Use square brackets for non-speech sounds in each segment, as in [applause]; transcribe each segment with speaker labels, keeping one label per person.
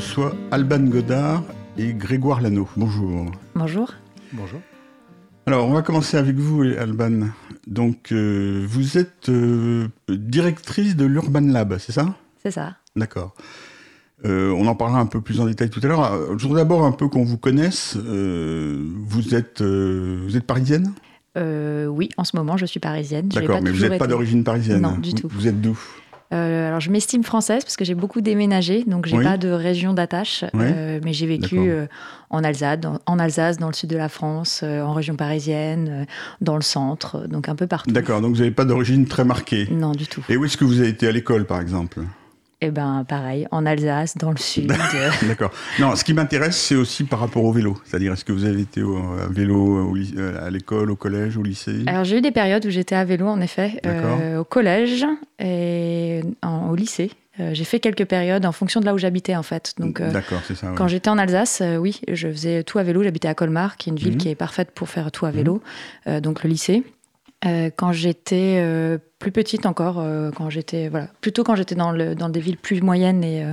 Speaker 1: Reçois Alban Godard et Grégoire Lano. Bonjour.
Speaker 2: Bonjour.
Speaker 3: Bonjour.
Speaker 1: Alors, on va commencer avec vous, Alban. Donc, euh, vous êtes euh, directrice de l'Urban Lab, c'est ça?
Speaker 2: C'est ça.
Speaker 1: D'accord. Euh, on en parlera un peu plus en détail tout à l'heure. Je voudrais d'abord un peu qu'on vous connaisse. Euh, vous, êtes, euh, vous êtes parisienne?
Speaker 2: Euh, oui, en ce moment, je suis parisienne.
Speaker 1: D'accord, mais vous n'êtes pas d'origine parisienne
Speaker 2: Non, du
Speaker 1: Vous-
Speaker 2: tout.
Speaker 1: Vous êtes d'où?
Speaker 2: Euh, alors, je m'estime française parce que j'ai beaucoup déménagé, donc j'ai
Speaker 1: Oui.
Speaker 2: pas de région d'attache.
Speaker 1: Oui.
Speaker 2: Euh, mais j'ai vécu euh, en Alsace, dans, en Alsace, dans le sud de la France, en région parisienne, dans le centre, donc un peu partout.
Speaker 1: D'accord, donc vous n'avez pas d'origine très marquée.
Speaker 2: Non, du tout.
Speaker 1: Et où est-ce que vous avez été à l'école, par exemple?
Speaker 2: Eh ben, pareil, en Alsace, dans le sud. [laughs]
Speaker 1: D'accord. Non, ce qui m'intéresse, c'est aussi par rapport au vélo. C'est-à-dire, est-ce que vous avez été au, à vélo au euh, à l'école, au collège, au lycée?
Speaker 2: Alors j'ai eu des périodes où j'étais à vélo en effet,
Speaker 1: D'accord.
Speaker 2: euh, au collège et en- au lycée. Euh, j'ai fait quelques périodes en fonction de là où j'habitais en fait. Donc euh,
Speaker 1: D'accord, c'est ça.
Speaker 2: quand j'étais en Alsace, oui, je faisais tout à vélo. J'habitais à Colmar, qui est une ville
Speaker 1: Mhm.
Speaker 2: qui est parfaite pour faire tout à vélo, euh, donc le lycée. Euh, quand j'étais euh, plus petite encore, euh, quand j'étais voilà, plutôt quand j'étais dans, le, dans des villes plus moyennes et,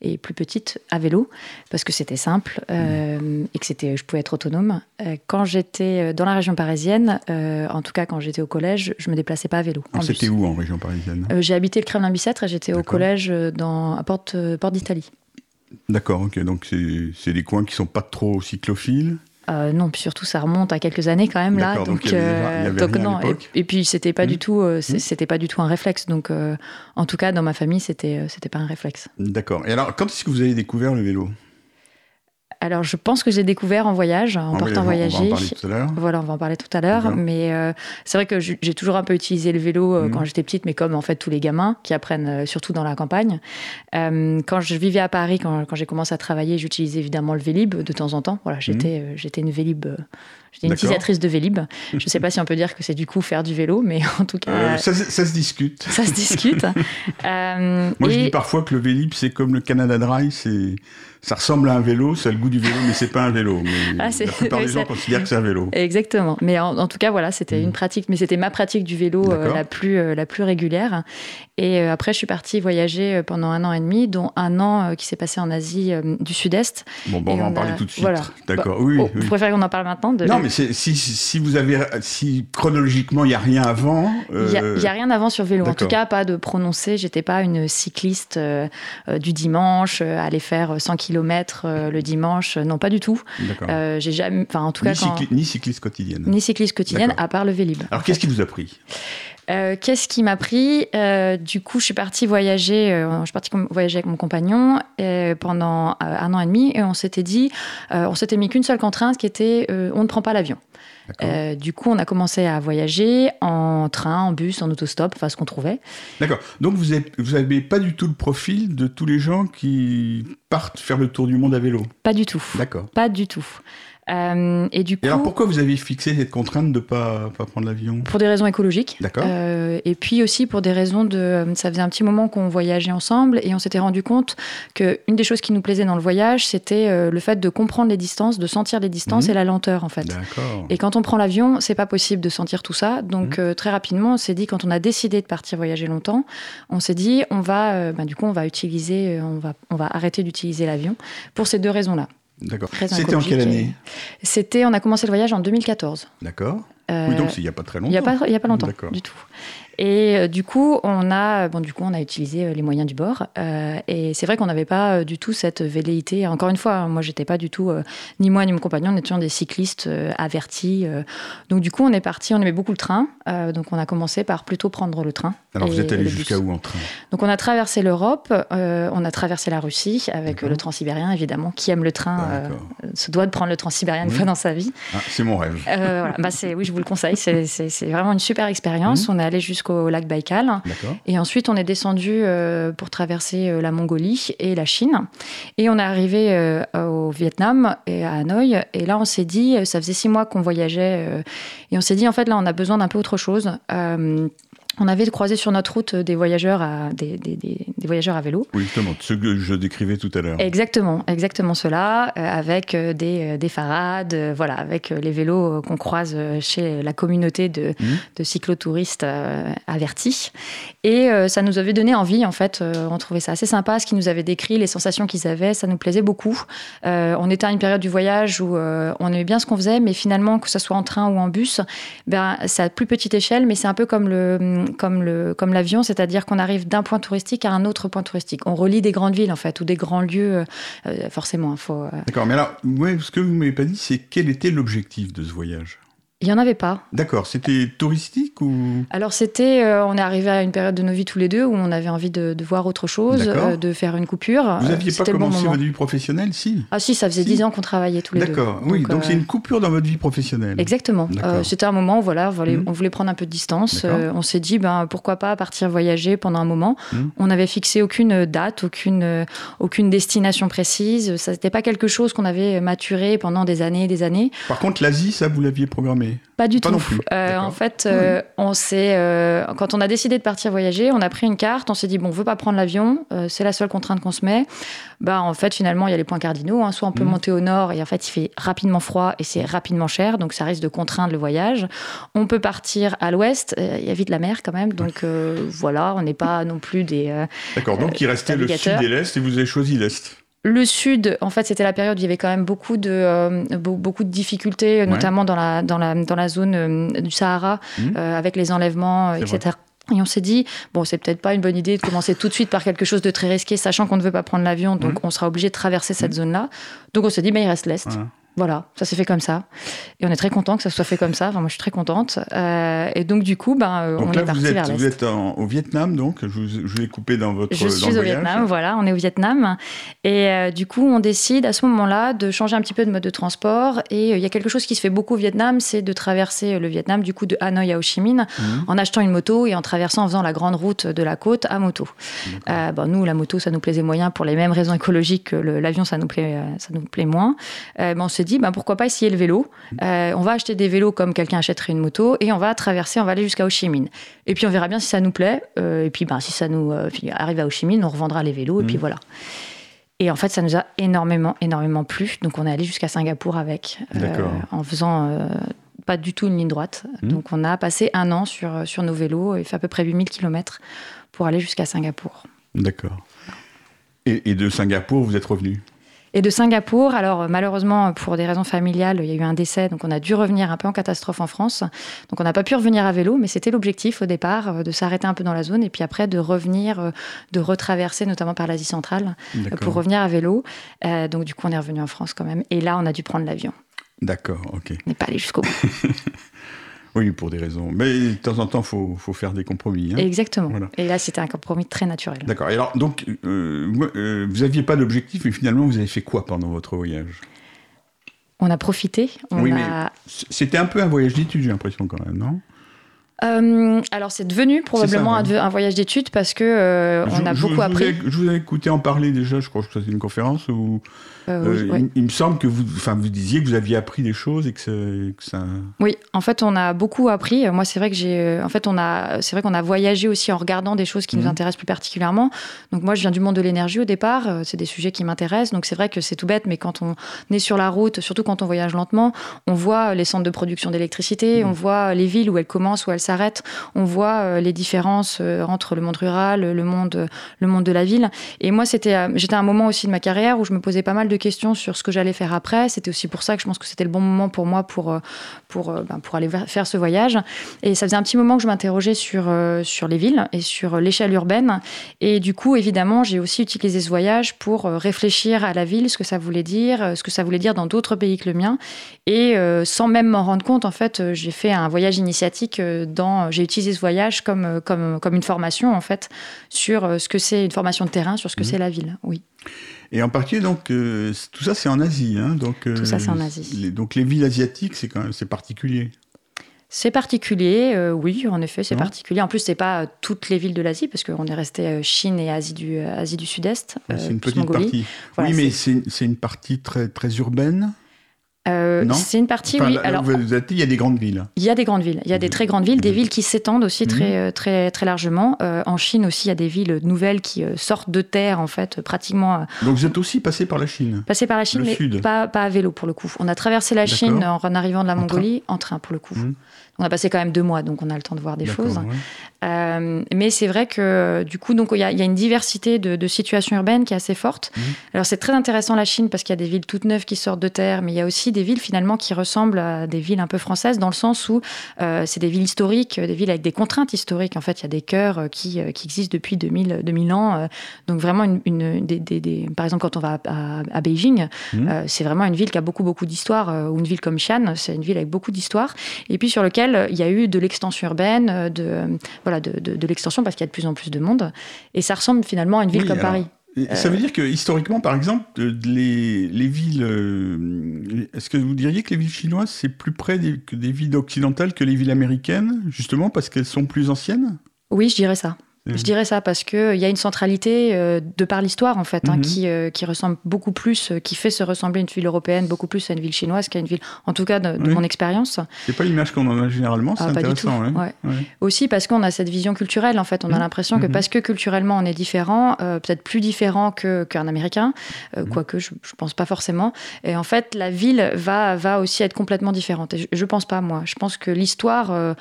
Speaker 2: et plus petites à vélo, parce que c'était simple euh, et que c'était, je pouvais être autonome. Quand j'étais dans la région parisienne, en tout cas quand j'étais au collège, je me déplaçais pas à vélo.
Speaker 1: C'était où en région parisienne?
Speaker 2: J'ai habité le Kremlin-Bicêtre et j'étais au collège dans, à Porte, Porte d'Italie.
Speaker 1: D'accord, ok. Donc, c'est c'est des coins qui sont pas trop cyclophiles.
Speaker 2: Euh, non, puis surtout ça remonte à quelques années quand même là.
Speaker 1: Donc
Speaker 2: euh, donc non. Et, puis c'était pas du tout, euh,
Speaker 1: Mhm.
Speaker 2: c'était pas du tout un réflexe. Donc en tout cas dans ma famille c'était c'était pas un réflexe.
Speaker 1: D'accord. Et alors, quand est-ce que vous avez découvert le vélo?
Speaker 2: Alors je pense que j'ai découvert en voyage, en,
Speaker 1: voyage,
Speaker 2: partant
Speaker 1: on va en
Speaker 2: voyager.
Speaker 1: parler tout à l'heure.
Speaker 2: Voilà, on va en parler tout à l'heure. Mais euh, c'est vrai que j'ai toujours un peu utilisé le vélo euh,
Speaker 1: Mhm.
Speaker 2: quand j'étais petite, mais comme en fait tous les gamins qui apprennent euh, surtout dans la campagne. Quand je vivais à Paris, quand, quand j'ai commencé à travailler, j'utilisais évidemment le Vélib de temps en temps. Voilà, j'étais euh, j'étais une Vélib, j'étais une utilisatrice de Vélib. Je ne sais pas si on peut dire que c'est du coup faire du vélo, mais [laughs] en tout cas.
Speaker 1: Euh, ça, se- ça se discute.
Speaker 2: ça se discute. [laughs] Euh,
Speaker 1: Moi, je dis parfois que le Vélib, c'est comme le Canada Dry, c'est ça ressemble à un vélo, ça a le goût du vélo, mais c'est pas un vélo. Mais [laughs]
Speaker 2: Ah,
Speaker 1: la plupart des gens considèrent que c'est un vélo.
Speaker 2: Exactement. Mais en, en tout cas, voilà, c'était
Speaker 1: Mhm.
Speaker 2: une pratique, mais c'était ma pratique du vélo euh, la plus euh, la plus régulière. Et euh, après, je suis partie voyager pendant un an et demi, dont un an qui s'est passé en Asie du Sud-Est.
Speaker 1: Bon, bon, on va en parler tout de suite.
Speaker 2: voilà.
Speaker 1: D'accord.
Speaker 2: Bah,
Speaker 1: oui,
Speaker 2: oh,
Speaker 1: oui.
Speaker 2: Vous préférez qu'on en parle maintenant de...
Speaker 1: Non, mais si, si vous avez, si chronologiquement il n'y a rien avant,
Speaker 2: Il n'y a,
Speaker 1: euh,
Speaker 2: il y a rien avant sur vélo. En tout cas, pas de prononcé. J'étais pas une cycliste euh, euh, du dimanche, euh, aller faire 100 km le dimanche. Non, pas du tout.
Speaker 1: d'accord.
Speaker 2: J'ai jamais. Enfin, en tout cas,
Speaker 1: ni,
Speaker 2: quand-
Speaker 1: cycli- ni cycliste quotidienne.
Speaker 2: ni cycliste quotidienne, à part le Vélib.
Speaker 1: Alors, qu'est-ce qui vous a pris?
Speaker 2: Euh, Qu'est-ce qui m'a pris Euh, Du coup, je suis partie voyager. euh, je suis partie voyager avec mon compagnon pendant un an et demi, et on s'était dit, on s'était mis qu'une seule contrainte, qui était, on ne prend pas l'avion. Euh, du coup, on a commencé à voyager en train, en bus, en autostop, enfin ce qu'on trouvait.
Speaker 1: D'accord. Donc, vous n'avez vous avez pas du tout le profil de tous les gens qui partent faire le tour du monde à vélo?
Speaker 2: Pas du tout.
Speaker 1: D'accord.
Speaker 2: Pas du tout. Euh, et du coup,
Speaker 1: Et alors, pourquoi vous avez fixé cette contrainte de ne pas, pas prendre l'avion?
Speaker 2: Pour des raisons écologiques.
Speaker 1: D'accord.
Speaker 2: Euh, et puis aussi pour des raisons de. Ça faisait un petit moment qu'on voyageait ensemble et on s'était rendu compte que une des choses qui nous plaisait dans le voyage, c'était euh, le fait de comprendre les distances, de sentir les distances
Speaker 1: Mhm.
Speaker 2: et la lenteur en fait.
Speaker 1: D'accord.
Speaker 2: Et quand on prend l'avion, c'est pas possible de sentir tout ça. Donc euh, très rapidement, on s'est dit quand on a décidé de partir voyager longtemps, on s'est dit on va, euh, bah, du coup, on va utiliser, euh, on va, on va arrêter d'utiliser l'avion pour ces deux raisons-là.
Speaker 1: D'accord. C'était en quelle année?
Speaker 2: C'était, on a commencé le voyage en 2014.
Speaker 1: D'accord.
Speaker 2: Euh,
Speaker 1: Oui, donc c'est il n'y a pas très
Speaker 2: il
Speaker 1: longtemps.
Speaker 2: n'y a il a pas longtemps du tout. Et euh, du coup, on a, bon, du coup, on a utilisé euh, les moyens du bord. Euh, et c'est vrai qu'on n'avait pas du tout cette velléité. Encore une fois, hein, moi, j'étais pas du tout, euh, ni moi ni mon compagnon, on étions des cyclistes euh, avertis. donc du coup, on est parti. On aimait beaucoup le train. Donc on a commencé par plutôt prendre le train.
Speaker 1: Alors, vous êtes allé jusqu'à où en train?
Speaker 2: Donc on a traversé l'Europe, on a traversé la Russie avec le transsibérien évidemment. Qui aime le train se doit de prendre le transsibérien une
Speaker 1: Oui.
Speaker 2: fois dans sa vie.
Speaker 1: Ah, C'est mon rêve.
Speaker 2: Voilà. bah, c'est, oui, je vous le conseille. C'est, vraiment une super expérience.
Speaker 1: Mhm.
Speaker 2: On est allé jusqu'au lac Baïkal. Et ensuite, on est descendu euh, pour traverser euh, la Mongolie et la Chine. Et on est arrivé euh, au Vietnam et à Hanoï. Et là, on s'est dit, ça faisait six mois qu'on voyageait. euh, et on s'est dit, en fait, là, on a besoin d'un peu autre chose. Euh, on avait croisé sur notre route des voyageurs à, des, des, des, voyageurs à vélo.
Speaker 1: Oui, justement, ce que je décrivais tout à l'heure.
Speaker 2: Exactement, exactement cela, euh, avec euh, des, des farades, euh, voilà, avec les vélos qu'on croise chez la communauté de, mmh. de cyclotouristes avertis. Et ça nous avait donné envie, en fait, on trouvait ça assez sympa, ce qu'ils nous avaient décrit, les sensations qu'ils avaient, ça nous plaisait beaucoup. on était à une période du voyage où on aimait bien ce qu'on faisait, mais finalement, que ce soit en train ou en bus, ben, c'est à plus petite échelle, mais c'est un peu comme le comme le comme l'avion, c'est-à-dire qu'on arrive d'un point touristique à un autre point touristique. On relie des grandes villes en fait ou des grands lieux, euh, euh, forcément. Il faut. Euh,
Speaker 1: D'accord, mais alors, ouais, ce que vous m'avez pas dit, c'est quel était l'objectif de ce voyage?
Speaker 2: Il n'y en avait pas.
Speaker 1: D'accord, c'était touristique ou?
Speaker 2: Alors c'était, euh, on est arrivé à une période de nos vies tous les deux où on avait envie de, voir autre chose, euh, de faire une coupure.
Speaker 1: Vous n'aviez pas commencé votre vie professionnelle, si?
Speaker 2: Ah si, ça faisait dix ans qu'on travaillait tous les deux.
Speaker 1: D'accord, oui, donc c'est euh, une coupure dans votre vie professionnelle.
Speaker 2: Exactement. c'était un moment où voilà, mmh. on voulait, prendre un peu de distance. on s'est dit, ben, pourquoi pas partir voyager pendant un moment. Mmh. On n'avait fixé aucune date, aucune, aucune destination précise. Ça n'était pas quelque chose qu'on avait maturé pendant des années et des années.
Speaker 1: Par contre, l'Asie, ça, vous l'aviez programmé?
Speaker 2: Pas du tout. Euh, en fait, euh, on s'est, euh, quand on a décidé de partir voyager, on a pris une carte, on s'est dit bon, on veut pas prendre l'avion, c'est la seule contrainte qu'on se met. Bah en fait, finalement, il y a les points cardinaux. Hein. Soit on peut mhm. monter au nord et en fait, il fait rapidement froid et c'est rapidement cher, donc ça risque de contraindre le voyage. On peut partir à l'ouest, il y a vite la mer quand même, donc voilà, on n'est pas non plus des.
Speaker 1: D'accord. Donc il restait le sud et l'est et vous avez choisi l'est.
Speaker 2: Le sud, en fait, c'était la période où il y avait quand même beaucoup de, euh, beaucoup de difficultés, notamment dans la, dans la, dans la zone euh, du Sahara, mmh. euh, avec les enlèvements, etc. Et on s'est dit, bon, c'est peut-être pas une bonne idée de commencer tout de suite par quelque chose de très risqué, sachant qu'on ne veut pas prendre l'avion, donc mmh. on sera obligé de traverser cette mmh. zone-là. Donc on s'est dit, mais il reste l'Est. Voilà, ça s'est fait comme ça. Et on est très content que ça soit fait comme ça. Enfin, moi, je suis très contente. Euh, et donc, du coup, ben, euh, on est parti vers l'Est.
Speaker 1: Vous êtes au Vietnam, donc je vous, je ai coupé dans votre
Speaker 2: Je suis au Vietnam, voilà, on est au Vietnam. Et euh, du coup, on décide à ce moment-là de changer un petit peu de mode de transport. Et il y a quelque chose qui se fait beaucoup au Vietnam, c'est de traverser le Vietnam, du coup, de Hanoï à Ho Chi Minh, mhm. en achetant une moto et en traversant, en faisant la grande route de la côte à moto. bon, nous, la moto, ça nous plaisait moyen pour les mêmes raisons écologiques que l'avion, ça, nous plaît, ça nous plaît moins. Ben, on s'est dit, ben, pourquoi pas essayer le vélo. Euh, on va acheter des vélos comme quelqu'un achèterait une moto et on va traverser, on va aller jusqu'à Ho Chi Minh. Et puis on verra bien si ça nous plaît. Euh, et puis ben, si ça nous euh, arrive à Ho Chi Minh, on revendra les vélos et puis mmh. voilà. Et en fait, ça nous a énormément, énormément plu. Donc on est allé jusqu'à Singapour avec, en faisant pas du tout une ligne droite. Mmh. Donc on a passé un an sur, sur nos vélos et fait à peu près 8000 km pour aller jusqu'à Singapour.
Speaker 1: D'accord. Et, et de Singapour, vous êtes revenu?
Speaker 2: Et de Singapour, alors malheureusement, pour des raisons familiales, il y a eu un décès, donc on a dû revenir un peu en catastrophe en France. Donc on n'a pas pu revenir à vélo, mais c'était l'objectif au départ, euh, de s'arrêter un peu dans la zone et puis après de revenir, euh, de retraverser notamment par l'Asie centrale euh, pour revenir à vélo. donc du coup, on est revenu en France quand même. Et là, on a dû prendre l'avion.
Speaker 1: D'accord, ok.
Speaker 2: On n'est pas allé jusqu'au bout. [laughs]
Speaker 1: Oui, pour des raisons. Mais de temps en temps, il faut, faut, faire des compromis. Hein.
Speaker 2: Exactement. Et là, c'était un compromis très naturel.
Speaker 1: D'accord. Et alors, donc, euh, euh, vous n'aviez pas d'objectif, mais finalement, vous avez fait quoi pendant votre voyage?
Speaker 2: On a profité.
Speaker 1: oui, mais c'était un peu un voyage d'études, j'ai l'impression, quand même, non?
Speaker 2: Euh, alors c'est devenu probablement un, voyage d'études parce que on a beaucoup appris.
Speaker 1: je vous ai écouté en parler déjà, je crois que c'était une conférence où euh, euh, il, me semble que vous, enfin, vous disiez que vous aviez appris des choses et que, ça.
Speaker 2: Oui, en fait, on a beaucoup appris. Moi, c'est vrai que j'ai, en fait, on a, c'est vrai qu'on a voyagé aussi en regardant des choses qui nous mhm. intéressent plus particulièrement. Donc moi, je viens du monde de l'énergie au départ. Euh, c'est des sujets qui m'intéressent. Donc c'est vrai que c'est tout bête, mais quand on est sur la route, surtout quand on voyage lentement, on voit les centres de production d'électricité, mhm. on voit les villes où elles commencent, où elles s'arrêtent, on voit les différences entre le monde rural, le monde, le monde de la ville. Et moi, c'était, j'étais à un moment aussi de ma carrière où je me posais pas mal de questions sur ce que j'allais faire après. C'était aussi pour ça que je pense que c'était le bon moment pour moi pour, euh, pour, euh, ben, pour aller faire ce voyage. Et ça faisait un petit moment que je m'interrogeais sur, euh, sur les villes et sur l'échelle urbaine. Et du coup, évidemment, j'ai aussi utilisé ce voyage pour réfléchir à la ville, ce que ça voulait dire, ce que ça voulait dire dans d'autres pays que le mien. Et sans même m'en rendre compte, en fait, j'ai fait un voyage initiatique dans. J'ai utilisé ce voyage comme, comme, comme une formation, en fait, sur ce que c'est une formation de terrain, sur ce que mmh. c'est la ville. Oui.
Speaker 1: Et en particulier, donc, euh, tout ça, c'est en Asie. Hein, donc,
Speaker 2: tout ça, c'est en Asie.
Speaker 1: Les, donc, les villes asiatiques, c'est quand même c'est particulier.
Speaker 2: C'est particulier, euh, oui, en effet, c'est particulier. En plus, c'est pas toutes les villes de l'Asie, parce qu'on est resté euh, Chine et Asie du, Asie du Sud-Est.
Speaker 1: c'est une petite partie. oui, mais c'est une partie très, très urbaine.
Speaker 2: Euh, c'est une partie, oui.
Speaker 1: alors, vous êtes, il y a des grandes villes.
Speaker 2: Il y a des grandes villes. Il y a des très grandes villes, des villes qui s'étendent aussi très, mhm. euh, très, très largement. Euh, en Chine aussi, il y a des villes nouvelles qui sortent de terre, en fait, pratiquement.
Speaker 1: Donc vous êtes aussi passé par la Chine
Speaker 2: Passé par la Chine, mais pas, pas, à vélo pour le coup. On a traversé la Chine en arrivant de la Mongolie en train, pour le coup. Mhm. On a passé quand même deux mois, donc on a le temps de voir des choses. Euh, mais c'est vrai que du coup, donc il y, a une diversité de, situations urbaines qui est assez forte. Mhm. Alors c'est très intéressant la Chine parce qu'il y a des villes toutes neuves qui sortent de terre, mais il y a aussi des villes finalement qui ressemblent à des villes un peu françaises dans le sens où euh, c'est des villes historiques, des villes avec des contraintes historiques. En fait, il y a des cœurs euh, qui, qui existent depuis 2000, 2000 ans. donc vraiment, une, des, par exemple, quand on va à, Beijing, mhm. c'est vraiment une ville qui a beaucoup beaucoup d'histoire. ou une ville comme Xi'an, c'est une ville avec beaucoup d'histoire. Et puis sur lequel il y a eu de l'extension urbaine, euh, de, euh, voilà, de, de, l'extension parce qu'il y a de plus en plus de monde. Et ça ressemble finalement à une ville comme Paris.
Speaker 1: Ça veut dire que historiquement, par exemple, les, les villes. Euh, est-ce que vous diriez que les villes chinoises, c'est plus près des, des villes occidentales que les villes américaines, justement parce qu'elles sont plus anciennes?
Speaker 2: Oui, je dirais ça. Je dirais ça parce qu'il y a une centralité euh, de par l'histoire en fait, hein, mhm. qui, euh, qui, ressemble beaucoup plus, euh, qui fait se ressembler une ville européenne beaucoup plus à une ville chinoise qu'à une ville, en tout cas de, mon expérience.
Speaker 1: C'est pas l'image qu'on en a généralement, c'est ah, intéressant.
Speaker 2: Aussi parce qu'on a cette vision culturelle en fait, on a mhm. l'impression que mhm. parce que culturellement on est différent, peut-être plus différent qu'un Américain, quoique je, je pense pas forcément. Et en fait la ville va, va aussi être complètement différente. Et je, je pense pas moi, je pense que l'histoire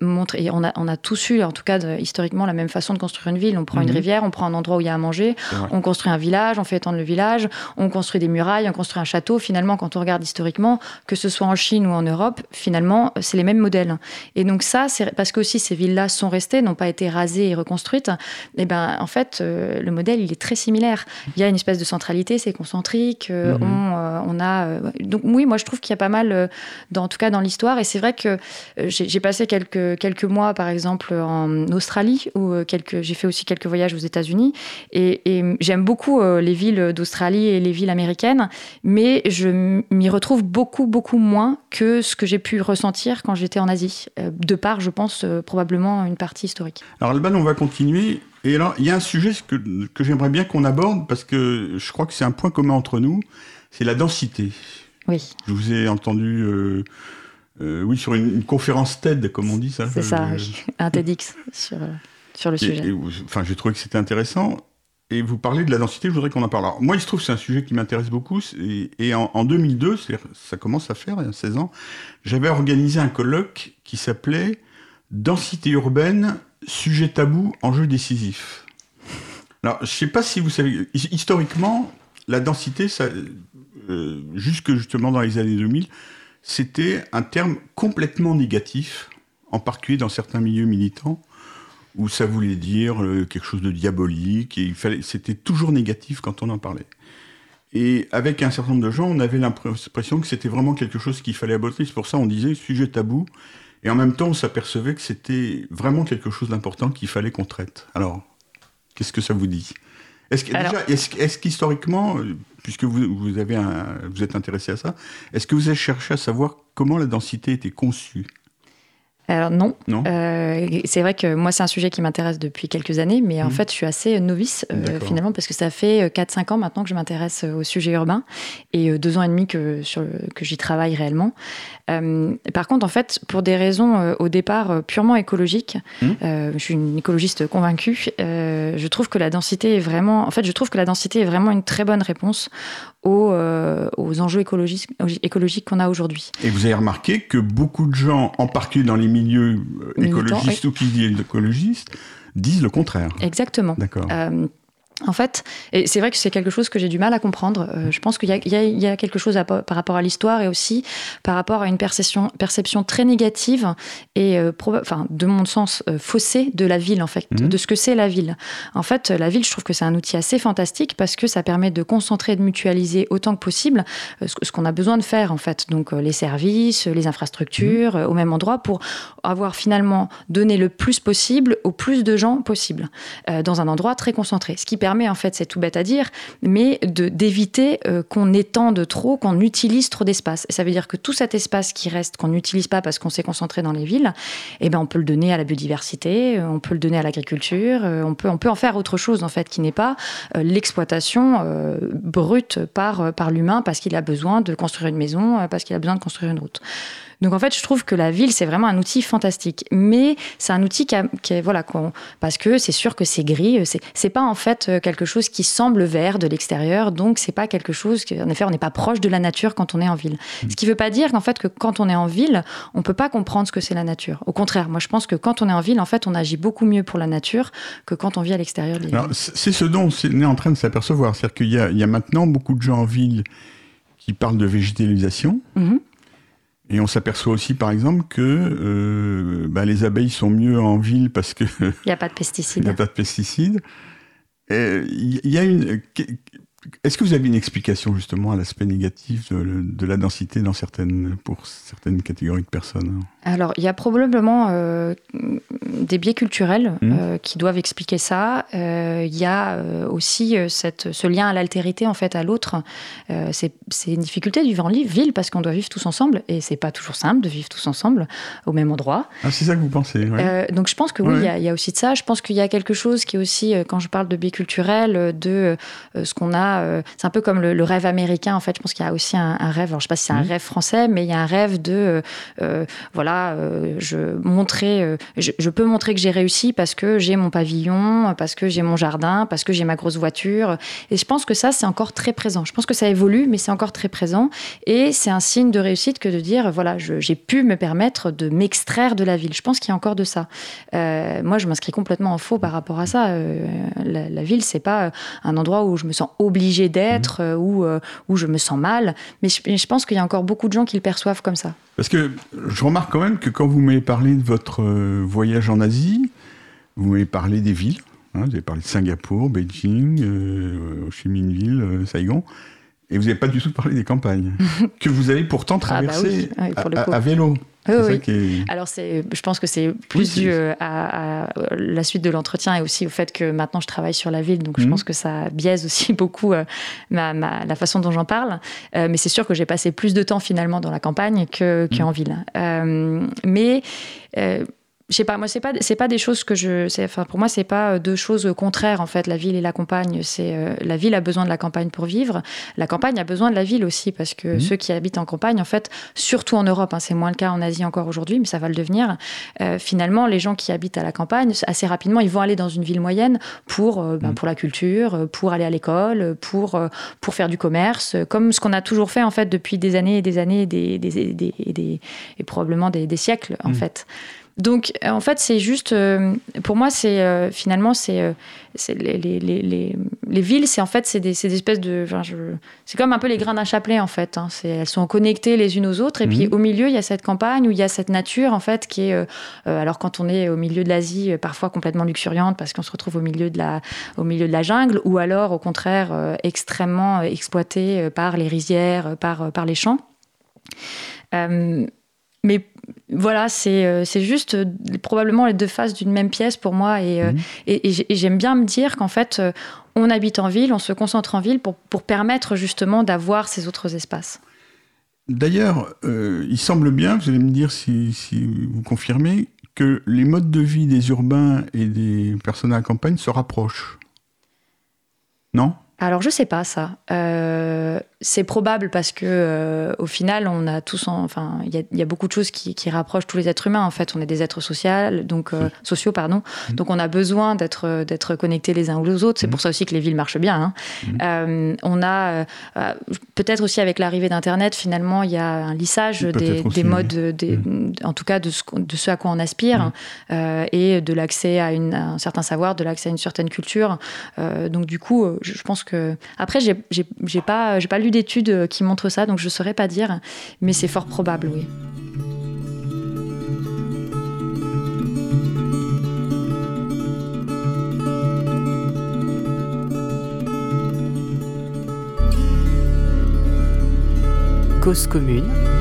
Speaker 2: montre, et on a, on a tous eu en tout cas historiquement la même façon de construire une ville. On prend une mhm. rivière, on prend un endroit où il y a à manger, on construit un village, on fait étendre le village, on construit des murailles, on construit un château. Finalement, quand on regarde historiquement, que ce soit en Chine ou en Europe, finalement, c'est les mêmes modèles. Et donc ça, c'est parce que aussi ces villes-là sont restées, n'ont pas été rasées et reconstruites. Et eh ben, en fait, euh, le modèle, il est très similaire. Il y a une espèce de centralité, c'est concentrique. Euh, mhm. on, euh, on, a donc oui, moi je trouve qu'il y a pas mal, dans, en tout cas dans l'histoire. Et c'est vrai que j'ai passé quelques quelques mois, par exemple, en Australie où quelques, j'ai fait aussi quelques voyages aux États-Unis et, j'aime beaucoup euh, les villes d'Australie et les villes américaines, mais je m'y retrouve beaucoup beaucoup moins que ce que j'ai pu ressentir quand j'étais en Asie, euh, de part, je pense, euh, probablement une partie historique.
Speaker 1: Alors Alban, on va continuer. Et alors, il y a un sujet que, que j'aimerais bien qu'on aborde parce que je crois que c'est un point commun entre nous, c'est la densité.
Speaker 2: Oui.
Speaker 1: Je vous ai entendu. oui, sur une, conférence TED, comme on dit ça.
Speaker 2: C'est ça, [laughs] un TEDx sur sur le sujet.
Speaker 1: enfin, j'ai trouvé que c'était intéressant. Et vous parlez de la densité, je voudrais qu'on en parle. moi, il se trouve que c'est un sujet qui m'intéresse beaucoup. Et, en, 2002, ça commence à faire, il y a 16 ans, j'avais organisé un colloque qui s'appelait Densité urbaine, sujet tabou, enjeu décisif. Alors, je ne sais pas si vous savez, historiquement, la densité, ça, euh, jusque justement dans les années 2000, c'était un terme complètement négatif, en particulier dans certains milieux militants où ça voulait dire euh, quelque chose de diabolique, et il fallait, c'était toujours négatif quand on en parlait. Et avec un certain nombre de gens, on avait l'impression que c'était vraiment quelque chose qu'il fallait aborder. C'est pour ça on disait sujet tabou. Et en même temps, on s'apercevait que c'était vraiment quelque chose d'important qu'il fallait qu'on traite. Alors, qu'est-ce que ça vous dit? Est-ce est qu'historiquement, euh, puisque vous, vous, avez vous êtes intéressé à ça, est-ce que vous avez cherché à savoir comment la densité était conçue?
Speaker 2: Alors non. Euh, c'est vrai que moi, c'est un sujet qui m'intéresse depuis quelques années, mais en mmh. fait, je suis assez novice euh, finalement parce que ça fait 4-5 euh, ans maintenant que je m'intéresse au sujet urbain et deux ans et demi que, sur que j'y travaille réellement. par contre, en fait, pour des raisons au départ purement écologiques, mmh. je suis une écologiste convaincue, je trouve que la densité est vraiment, en fait, je trouve que la densité est vraiment une très bonne réponse aux, aux enjeux écologiques, écologiques qu'on a aujourd'hui.
Speaker 1: Et vous avez remarqué que beaucoup de gens, en particulier dans les milieux euh, écologistes ou qui disent écologistes, disent le contraire.
Speaker 2: Exactement.
Speaker 1: D'accord.
Speaker 2: Euh, en fait, et c'est vrai que c'est quelque chose que j'ai du mal à comprendre. Euh, je pense qu'il y, a quelque chose par rapport à l'histoire et aussi par rapport à une perception, perception très négative et, euh, enfin, de mon sens, euh, faussée de la ville, en fait, mhm. de ce que c'est la ville. En fait, la ville, je trouve que c'est un outil assez fantastique parce que ça permet de concentrer et de mutualiser autant que possible ce qu'on a besoin de faire, en fait. Donc, les services, les infrastructures, mhm. au même endroit pour avoir finalement donné le plus possible au plus de gens possible dans un endroit très concentré. Ce qui permet en fait, c'est tout bête à dire, mais d'éviter qu'on étende trop, qu'on utilise trop d'espace. Ça veut dire que tout cet espace qui reste, qu'on n'utilise pas parce qu'on s'est concentré dans les villes, eh ben, on peut le donner à la biodiversité, on peut le donner à l'agriculture, on peut, on peut en faire autre chose, en fait, qui n'est pas l'exploitation brute par l'humain parce qu'il a besoin de construire une maison, parce qu'il a besoin de construire une route. Donc en fait, je trouve que la ville, c'est vraiment un outil fantastique. Mais c'est un outil qui, est, voilà, parce que c'est sûr que c'est gris. C'est pas en fait euh, quelque chose qui semble vert de l'extérieur. Donc c'est pas quelque chose, en effet, on n'est pas proche de la nature quand on est en ville. Ce qui veut pas dire qu'en fait, que quand on est en ville, on peut pas comprendre ce que c'est la nature. Au contraire, moi je pense que quand on est en ville, en fait, on agit beaucoup mieux pour la nature que quand on vit à l'extérieur.
Speaker 1: C'est ce dont on est en train de s'apercevoir. C'est-à-dire qu'il y, a maintenant beaucoup de gens en ville qui parlent de végétalisation. Mm-hmm. Et on s'aperçoit aussi, par exemple, que euh, bah, les abeilles sont mieux en ville parce que
Speaker 2: il n'y a pas de pesticides. [laughs]
Speaker 1: Il n'y a pas de pesticides. Il y a une. Est-ce que vous avez une explication justement à l'aspect négatif de, la densité dans certaines, pour certaines catégories de personnes?
Speaker 2: Alors, il y a probablement euh, des biais culturels mmh. euh, qui doivent expliquer ça. Euh, il y a aussi cette, ce lien à l'altérité, en fait, à l'autre. c'est une difficulté de vivre en ville parce qu'on doit vivre tous ensemble et c'est pas toujours simple de vivre tous ensemble au même endroit.
Speaker 1: Ah, c'est ça que vous pensez
Speaker 2: Donc, je pense que oui, il y, y, a aussi de ça. Je pense qu'il y a quelque chose qui est aussi, quand je parle de biais culturel, de ce qu'on a c'est un peu comme le, rêve américain. En fait, je pense qu'il y a aussi un, rêve. Alors, je sais pas si c'est un mmh. rêve français, mais il y a un rêve de, euh, euh, je montrer, je, peux montrer que j'ai réussi parce que j'ai mon pavillon, parce que j'ai mon jardin, parce que j'ai ma grosse voiture. Et je pense que ça, c'est encore très présent. Je pense que ça évolue, mais c'est encore très présent. Et c'est un signe de réussite que de dire, voilà, j'ai pu me permettre de m'extraire de la ville. Je pense qu'il y a encore de ça. moi, je m'inscris complètement en faux par rapport à ça. la, la ville, c'est pas un endroit où je me sens obligée obligé d'être ou euh, où, je me sens mal. Mais je, pense qu'il y a encore beaucoup de gens qui le perçoivent comme ça.
Speaker 1: Parce que je remarque quand même que quand vous m'avez parlé de votre euh, voyage en Asie, vous m'avez parlé des villes. Hein, vous avez parlé de Singapour, Beijing, euh, Ho Chi Minh Ville, Saigon. Et vous n'avez pas du tout parlé des campagnes, [laughs] que vous avez pourtant ah bah traversées à, vélo.
Speaker 2: Oui, Alors, je pense que c'est plus dû euh, à, la suite de l'entretien et aussi au fait que maintenant je travaille sur la ville. Donc, je mhm. pense que ça biaise aussi [laughs] beaucoup euh, ma, la façon dont j'en parle. Euh, mais c'est sûr que j'ai passé plus de temps finalement dans la campagne qu'en mhm. ville. mais je sais pas, moi c'est pas c'est pas des choses que je, enfin pour moi c'est pas euh, deux choses contraires en fait. La ville et la campagne, c'est euh, la ville a besoin de la campagne pour vivre. La campagne a besoin de la ville aussi parce que mmh. ceux qui habitent en campagne, en fait, surtout en Europe, hein, c'est moins le cas en Asie encore aujourd'hui, mais ça va le devenir. Euh, finalement, les gens qui habitent à la campagne, assez rapidement, ils vont aller dans une ville moyenne pour ben, mmh. pour la culture, pour aller à l'école, pour pour faire du commerce, comme ce qu'on a toujours fait en fait depuis des années et des années, des, des, des, et probablement des, siècles en mmh. fait. Donc, euh, en fait, c'est juste, euh, pour moi, c'est euh, finalement, c'est les, les, les, les, villes, c'est en fait, c'est des, des, espèces de, c'est comme un peu les grains d'un chapelet en fait. Hein. elles sont connectées les unes aux autres, et puis mhm. au milieu, il y a cette campagne où il y a cette nature en fait qui est, alors quand on est au milieu de l'Asie, parfois complètement luxuriante parce qu'on se retrouve au milieu de la, au milieu de la jungle, ou alors au contraire extrêmement exploitée par les rizières, par, par les champs. mais voilà, c'est euh, juste euh, probablement les deux faces d'une même pièce pour moi. Et, euh, mhm. j'aime bien me dire qu'en fait, on habite en ville, on se concentre en ville pour, permettre justement d'avoir ces autres espaces.
Speaker 1: D'ailleurs, il semble bien, vous allez me dire si, si, vous confirmez, que les modes de vie des urbains et des personnes à la campagne se rapprochent. Non?
Speaker 2: Alors je sais pas ça. Euh, c'est probable parce que euh, au final on a tous, enfin il y, a beaucoup de choses qui, rapprochent tous les êtres humains. En fait, on est des êtres sociaux, donc euh, sociaux pardon. Mmh. Donc on a besoin d'être d'être connectés les uns aux autres. C'est mmh. pour ça aussi que les villes marchent bien. Hein. Mmh. on a peut-être aussi avec l'arrivée d'Internet, finalement il y a un lissage des, modes, des, en tout cas de ce, de ce, à quoi on aspire et de l'accès à, à, un certain savoir, de l'accès à une certaine culture. donc du coup, je pense que après, j'ai pas, pas lu d'études qui montrent ça, donc je saurais pas dire, mais c'est fort probable, oui.
Speaker 3: Cause commune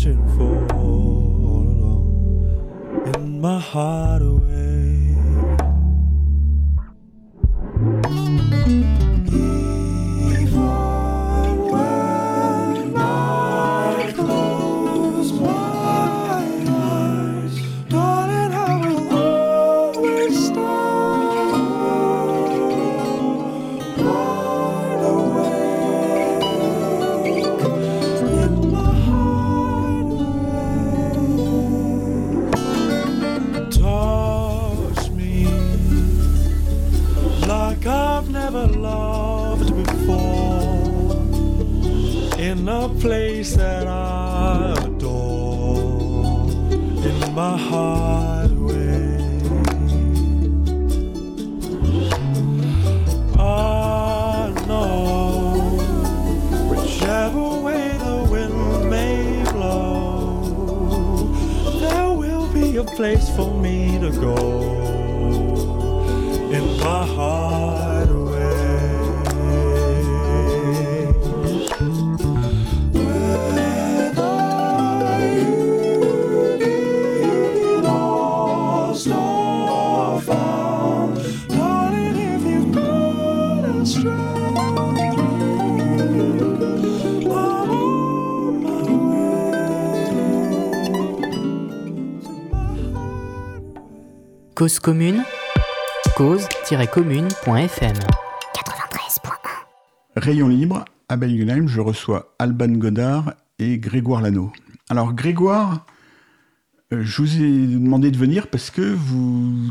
Speaker 4: searching for all along. In my heart Even in a place that I adore in my hideaway. I know whichever way the wind may blow, there will be a place for me to go in my hideaway.
Speaker 3: Cause commune, cause-commune.fm.
Speaker 1: Rayon libre, à Belgenheim, je reçois Alban Godard et Grégoire Lano. Alors Grégoire, euh, je vous ai demandé de venir parce que vous,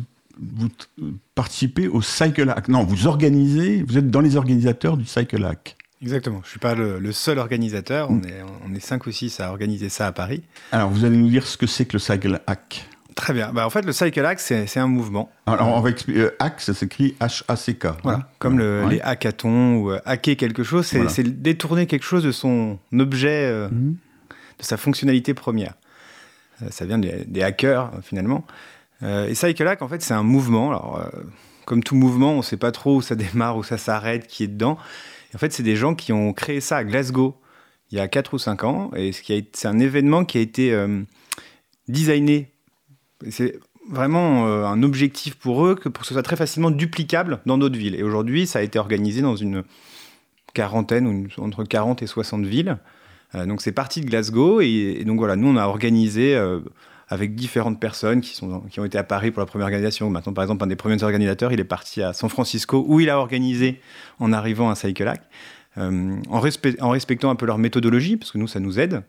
Speaker 1: participez au Cycle Hack. Non, vous organisez, vous êtes dans les organisateurs du Cycle Hack.
Speaker 5: Exactement. Je suis pas le, le seul organisateur. On est, on est cinq ou six à organiser ça à Paris.
Speaker 1: Alors vous allez nous dire ce que c'est que le Cycle Hack.
Speaker 5: Très bien. Bah, en fait, le Cycle Hack, c'est un mouvement.
Speaker 1: Alors on va expliquer. euh, hack, ça s'écrit H-A-C-K.
Speaker 5: Voilà.
Speaker 1: hein.
Speaker 5: Comme le-
Speaker 1: Ouais.
Speaker 5: les hackathons ou euh, hacker quelque chose, c'est
Speaker 1: Voilà.
Speaker 5: détourner quelque chose de son objet, euh,
Speaker 1: Mhm.
Speaker 5: de sa fonctionnalité première. Euh, ça vient des, des hackers, finalement. Et Cycle Hack, en fait, c'est un mouvement. Alors, comme tout mouvement, on ne sait pas trop où ça démarre, où ça s'arrête, qui est dedans. Et en fait, c'est des gens qui ont créé ça à Glasgow il y a 4 ou 5 ans. Et ce qui a été- c'est un événement qui a été designé. C'est vraiment euh, un objectif pour eux que pour que ce soit très facilement duplicable dans d'autres villes. Et aujourd'hui, ça a été organisé dans une quarantaine, ou entre 40 et 60 villes. Euh, donc c'est parti de Glasgow. Et, donc voilà, nous, on a organisé euh, avec différentes personnes qui, ont été à Paris pour la première organisation. Maintenant, par exemple, un des premiers organisateurs, il est parti à San Francisco, où il a organisé en arrivant à Cycle euh, en, en respectant un peu leur méthodologie, parce que nous, ça nous aide.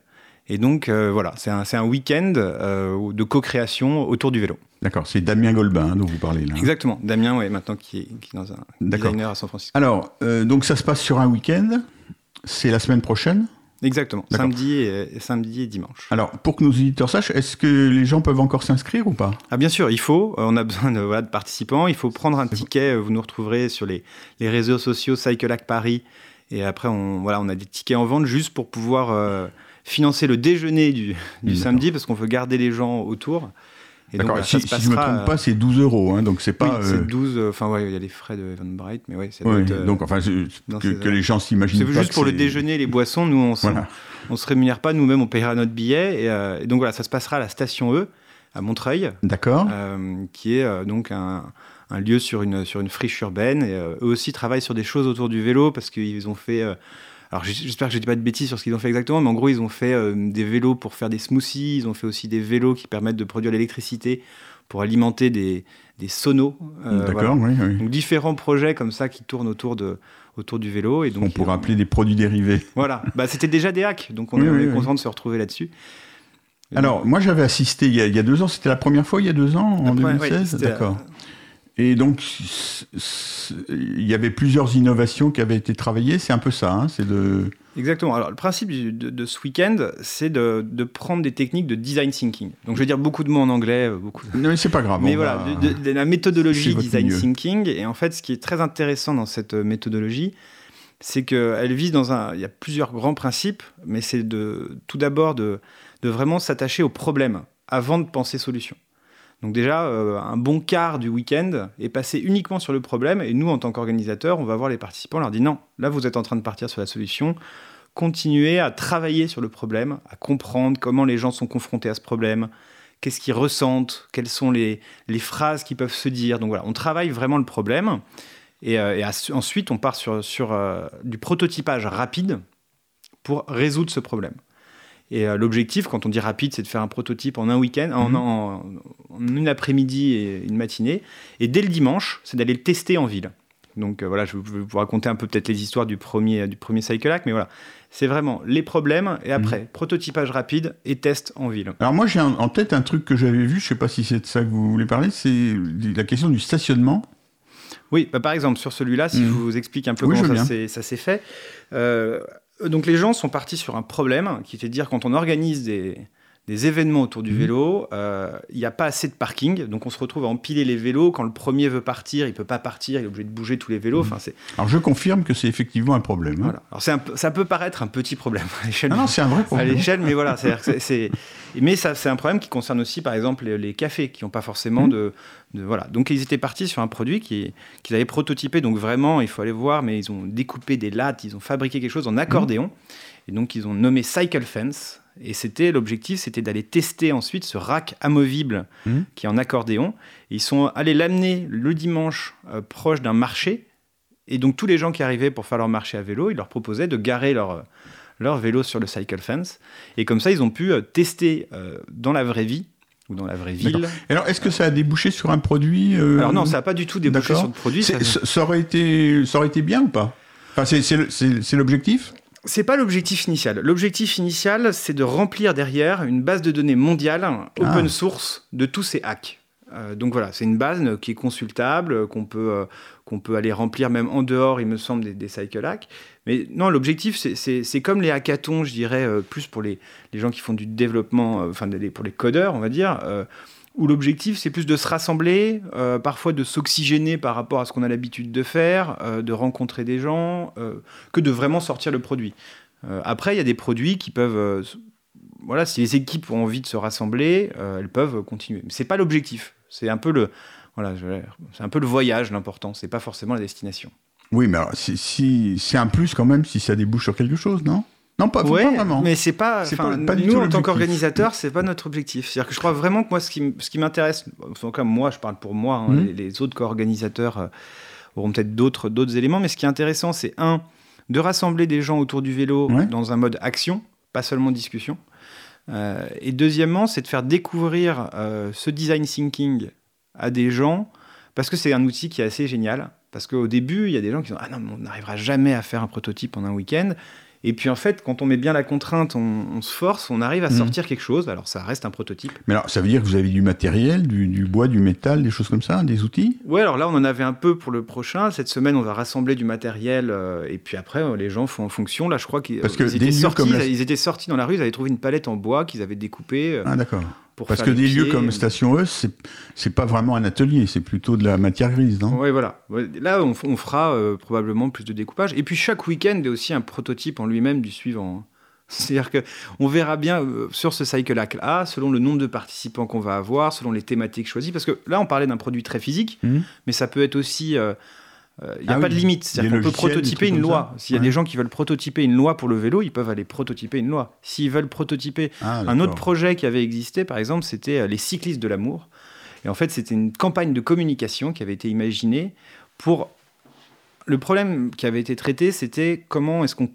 Speaker 5: Et donc, euh, voilà, c'est un, un week-end euh, de co-création autour du vélo.
Speaker 1: D'accord, c'est Damien Golbin hein, dont vous parlez là.
Speaker 5: Exactement. Damien, ouais, maintenant qui est, qui est dans un
Speaker 1: D'accord.
Speaker 5: designer à San Francisco.
Speaker 1: Alors, euh, donc ça se passe sur un week-end. C'est la semaine prochaine.
Speaker 5: Exactement. Samedi et, samedi et dimanche.
Speaker 1: Alors, pour que nos auditeurs sachent, est-ce que les gens peuvent encore s'inscrire ou pas?
Speaker 5: Ah bien sûr, il faut. euh, On a [laughs] besoin de, voilà, de participants. Il faut prendre un ticket. Vous nous retrouverez sur les, les réseaux sociaux Cycle Hack Paris. Et après, on, voilà, on a des tickets en vente juste pour pouvoir euh, financer le déjeuner du, samedi parce qu'on veut garder les gens autour.
Speaker 1: D'accord, si, si je ne me trompe pas, c'est 12 euros, hein, donc c'est
Speaker 5: oui,
Speaker 1: pas... euh,
Speaker 5: c'est 12. euh, Enfin, ouais, il y a les frais de Eventbrite, mais ouais,
Speaker 1: oui,
Speaker 5: être, euh,
Speaker 1: donc enfin, c'est- que, les gens s'imaginent
Speaker 5: C'est
Speaker 1: pas
Speaker 5: juste
Speaker 1: que
Speaker 5: pour le
Speaker 1: c'est-
Speaker 5: déjeuner et les boissons. Nous, on,
Speaker 1: Voilà.
Speaker 5: on se rémunère pas nous-mêmes, on payera notre billet. Et, euh, et donc voilà, ça se passera à la station E, à Montreuil,
Speaker 1: D'accord.
Speaker 5: euh, qui est euh, donc un, un lieu sur une, sur une friche urbaine. Et euh, eux aussi travaillent sur des choses autour du vélo parce qu'ils ont fait. Alors j'espère que je dis pas de bêtises sur ce qu'ils ont fait exactement, mais en gros, ils ont fait euh, des vélos pour faire des smoothies. Ils ont fait aussi des vélos qui permettent de produire l'électricité pour alimenter des, des sonos. euh,
Speaker 1: D'accord,
Speaker 5: voilà.
Speaker 1: oui, oui.
Speaker 5: Donc différents projets comme ça qui tournent autour, de, autour du vélo. Et donc,
Speaker 1: On pourrait appeler des produits dérivés.
Speaker 5: voilà, bah, c'était déjà des hacks, donc on,
Speaker 1: Oui,
Speaker 5: est-
Speaker 1: oui,
Speaker 5: content de se retrouver là-dessus.
Speaker 1: Alors, moi j'avais assisté il y, a, il y a deux ans, c'était la première fois il y a deux ans, en
Speaker 5: donc, après,
Speaker 1: 2016
Speaker 5: ouais, c'était,
Speaker 1: D'accord. Et donc, il y avait plusieurs innovations qui avaient été travaillées. C'est un peu ça, hein, c'est de.
Speaker 5: Exactement. Alors, le principe de, de ce week-end, c'est de, de prendre des techniques de design thinking. Donc, je vais dire beaucoup de mots en anglais, euh, beaucoup.
Speaker 1: Non, mais c'est pas grave.
Speaker 5: Mais voilà,
Speaker 1: va-
Speaker 5: de, de- de la méthodologie design
Speaker 1: milieu.
Speaker 5: thinking. Et en fait, ce qui est très intéressant dans cette euh, méthodologie, c'est qu'elle vise dans un. Il y a plusieurs grands principes, mais c'est de tout d'abord de, de vraiment s'attacher au problème avant de penser solution. Donc déjà, euh, un bon quart du week-end est passé uniquement sur le problème, et nous, en tant qu'organisateurs, on va voir les participants, on leur dit non, là, vous êtes en train de partir sur la solution, continuez à travailler sur le problème, à comprendre comment les gens sont confrontés à ce problème, qu'est-ce qu'ils ressentent, quelles sont les, phrases qui peuvent se dire. Donc voilà, on travaille vraiment le problème, et, euh, ensuite, on part sur, sur euh, du prototypage rapide pour résoudre ce problème. Et euh, l'objectif, quand on dit rapide, c'est de faire un prototype en un week-end, en,
Speaker 1: Mhm.
Speaker 5: en- en une après-midi et une matinée. Et dès le dimanche, c'est d'aller le tester en ville. Donc euh, voilà, je vais vous raconter un peu peut-être les histoires du premier, du premier Cycle Hack, mais voilà, c'est vraiment les problèmes et après, prototypage rapide et test en ville.
Speaker 1: Alors moi j'ai en tête un truc que j'avais vu, je sais pas si c'est de ça que vous voulez parler, c'est la question du stationnement.
Speaker 5: Oui, bah, par exemple, sur celui-là, si
Speaker 1: Mhm.
Speaker 5: je vous explique un peu
Speaker 1: Oui,
Speaker 5: comment ça
Speaker 1: bien.
Speaker 5: s'est- ça s'est fait. euh, donc les gens sont partis sur un problème qui était de dire quand on organise des, des événements autour du
Speaker 1: Mhm.
Speaker 5: vélo, euh, il n'y a pas assez de parking, donc on se retrouve à empiler les vélos. Quand le premier veut partir, il peut pas partir, il est obligé de bouger tous les vélos.
Speaker 1: Mhm.
Speaker 5: Enfin, c'est
Speaker 1: Alors je confirme que c'est effectivement un problème. hein.
Speaker 5: voilà. Alors c'est un peu- ça peut paraître un petit problème à l'échelle
Speaker 1: Non, non, c'est un vrai
Speaker 5: à
Speaker 1: problème.
Speaker 5: l'échelle, mais voilà, c'est- c'est- mais ça, c'est un problème qui concerne aussi, par exemple, les, les cafés qui n'ont pas forcément
Speaker 1: Mhm.
Speaker 5: de, de- voilà. Donc ils étaient partis sur un produit qui qu'ils avaient prototypé, donc vraiment, il faut aller voir, mais ils ont découpé des lattes, ils ont fabriqué quelque chose en accordéon, et donc ils ont nommé Cycle Fence. Et c'était l'objectif, c'était d'aller tester ensuite ce rack amovible
Speaker 1: Mhm.
Speaker 5: qui est en accordéon. Et ils sont allés l'amener le dimanche euh, proche d'un marché. Et donc tous les gens qui arrivaient pour faire leur marché à vélo, ils leur proposaient de garer leur, leur vélo sur le cycle fence. Et comme ça, ils ont pu euh, tester euh, dans la vraie vie ou dans la vraie ville.
Speaker 1: Alors est-ce que ça a débouché sur un produit euh,
Speaker 5: Alors non, ça n'a pas du tout débouché sur le produit. ça-
Speaker 1: aurait été, ça aurait été bien ou pas? Enfin, c'est- l'objectif?
Speaker 5: C'est pas l'objectif initial. L'objectif initial, c'est de remplir derrière une base de données mondiale, open
Speaker 1: Ah.
Speaker 5: source, de tous ces hacks. Euh, donc voilà, c'est une base qui est consultable, qu'on peut, euh, qu'on peut aller remplir même en dehors, il me semble, des, des cycle hacks. Mais non, l'objectif, c'est- comme les hackathons, je dirais, euh, plus pour les, gens qui font du développement, euh, enfin pour les codeurs, on va dire, euh, où l'objectif, c'est plus de se rassembler, parfois de s'oxygéner par rapport à ce qu'on a l'habitude de faire, de rencontrer des gens, que de vraiment sortir le produit. Après, il y a des produits qui peuvent... voilà, si les équipes ont envie de se rassembler, elles peuvent continuer. Mais c'est pas l'objectif. C'est un peu le... Voilà, c'est un peu le voyage l'important, c'est pas forcément la destination.
Speaker 1: Oui, mais alors, si, si- c'est un plus quand même si ça débouche sur quelque chose, non? Non, pas,
Speaker 5: Ouais,
Speaker 1: pas vraiment.
Speaker 5: mais c'est pas,
Speaker 1: pas- pas du
Speaker 5: nous
Speaker 1: tout
Speaker 5: en tant qu'organisateur, c'est pas notre objectif. C'est-à-dire que je crois vraiment que moi, ce qui, m- ce qui m'intéresse, en tout cas moi, je parle pour moi, hein,
Speaker 1: Mhm.
Speaker 5: les, les autres co-organisateurs euh, auront peut-être d'autres, d'autres éléments, mais ce qui est intéressant, c'est un, de rassembler des gens autour du vélo
Speaker 1: Ouais.
Speaker 5: dans un mode action, pas seulement discussion. Euh, et deuxièmement, c'est de faire découvrir euh, ce design thinking à des gens, parce que c'est un outil qui est assez génial. Parce qu'au début, il y a des gens qui disent Ah non, mais on n'arrivera jamais à faire un prototype en un week-end. Et puis en fait, quand on met bien la contrainte, on, on se force, on arrive à
Speaker 1: Mhm.
Speaker 5: sortir quelque chose. Alors ça reste un prototype.
Speaker 1: Mais alors, ça veut dire que vous avez du matériel, du, du bois, du métal, des choses comme ça, des outils?
Speaker 5: Ouais, alors là, on en avait un peu pour le prochain. Cette semaine, on va rassembler du matériel. euh, et puis après, euh, les gens font en fonction. Là, je crois qu'ils étaient,
Speaker 1: lieux
Speaker 5: sortis,
Speaker 1: comme la-
Speaker 5: ils étaient sortis dans la rue, ils avaient trouvé une palette en bois qu'ils avaient découpée euh,
Speaker 1: Ah, d'accord.
Speaker 5: Pour
Speaker 1: Parce que des lieux comme Station E, c'est c'est pas vraiment un atelier, c'est plutôt de la matière grise, non?
Speaker 5: Ouais, voilà. Là, on, fera euh, probablement plus de découpage. Et puis, chaque week-end est aussi un prototype en lui-même du suivant. [laughs] C'est-à-dire que on verra bien euh, sur ce cycle hack là, selon le nombre de participants qu'on va avoir, selon les thématiques choisies. Parce que là, on parlait d'un produit très physique,
Speaker 1: Mhm.
Speaker 5: mais ça peut être aussi. euh, Il n'y a
Speaker 1: Ah
Speaker 5: pas
Speaker 1: oui,
Speaker 5: de limite. C'est-à-dire qu'on peut prototyper une loi. S'il y a
Speaker 1: Ouais.
Speaker 5: des gens qui veulent prototyper une loi pour le vélo, ils peuvent aller prototyper une loi. S'ils veulent prototyper
Speaker 1: Ah,
Speaker 5: un autre projet qui avait existé, par exemple, c'était euh, les cyclistes de l'amour. Et en fait, c'était une campagne de communication qui avait été imaginée pour. Le problème qui avait été traité, c'était comment est-ce qu'on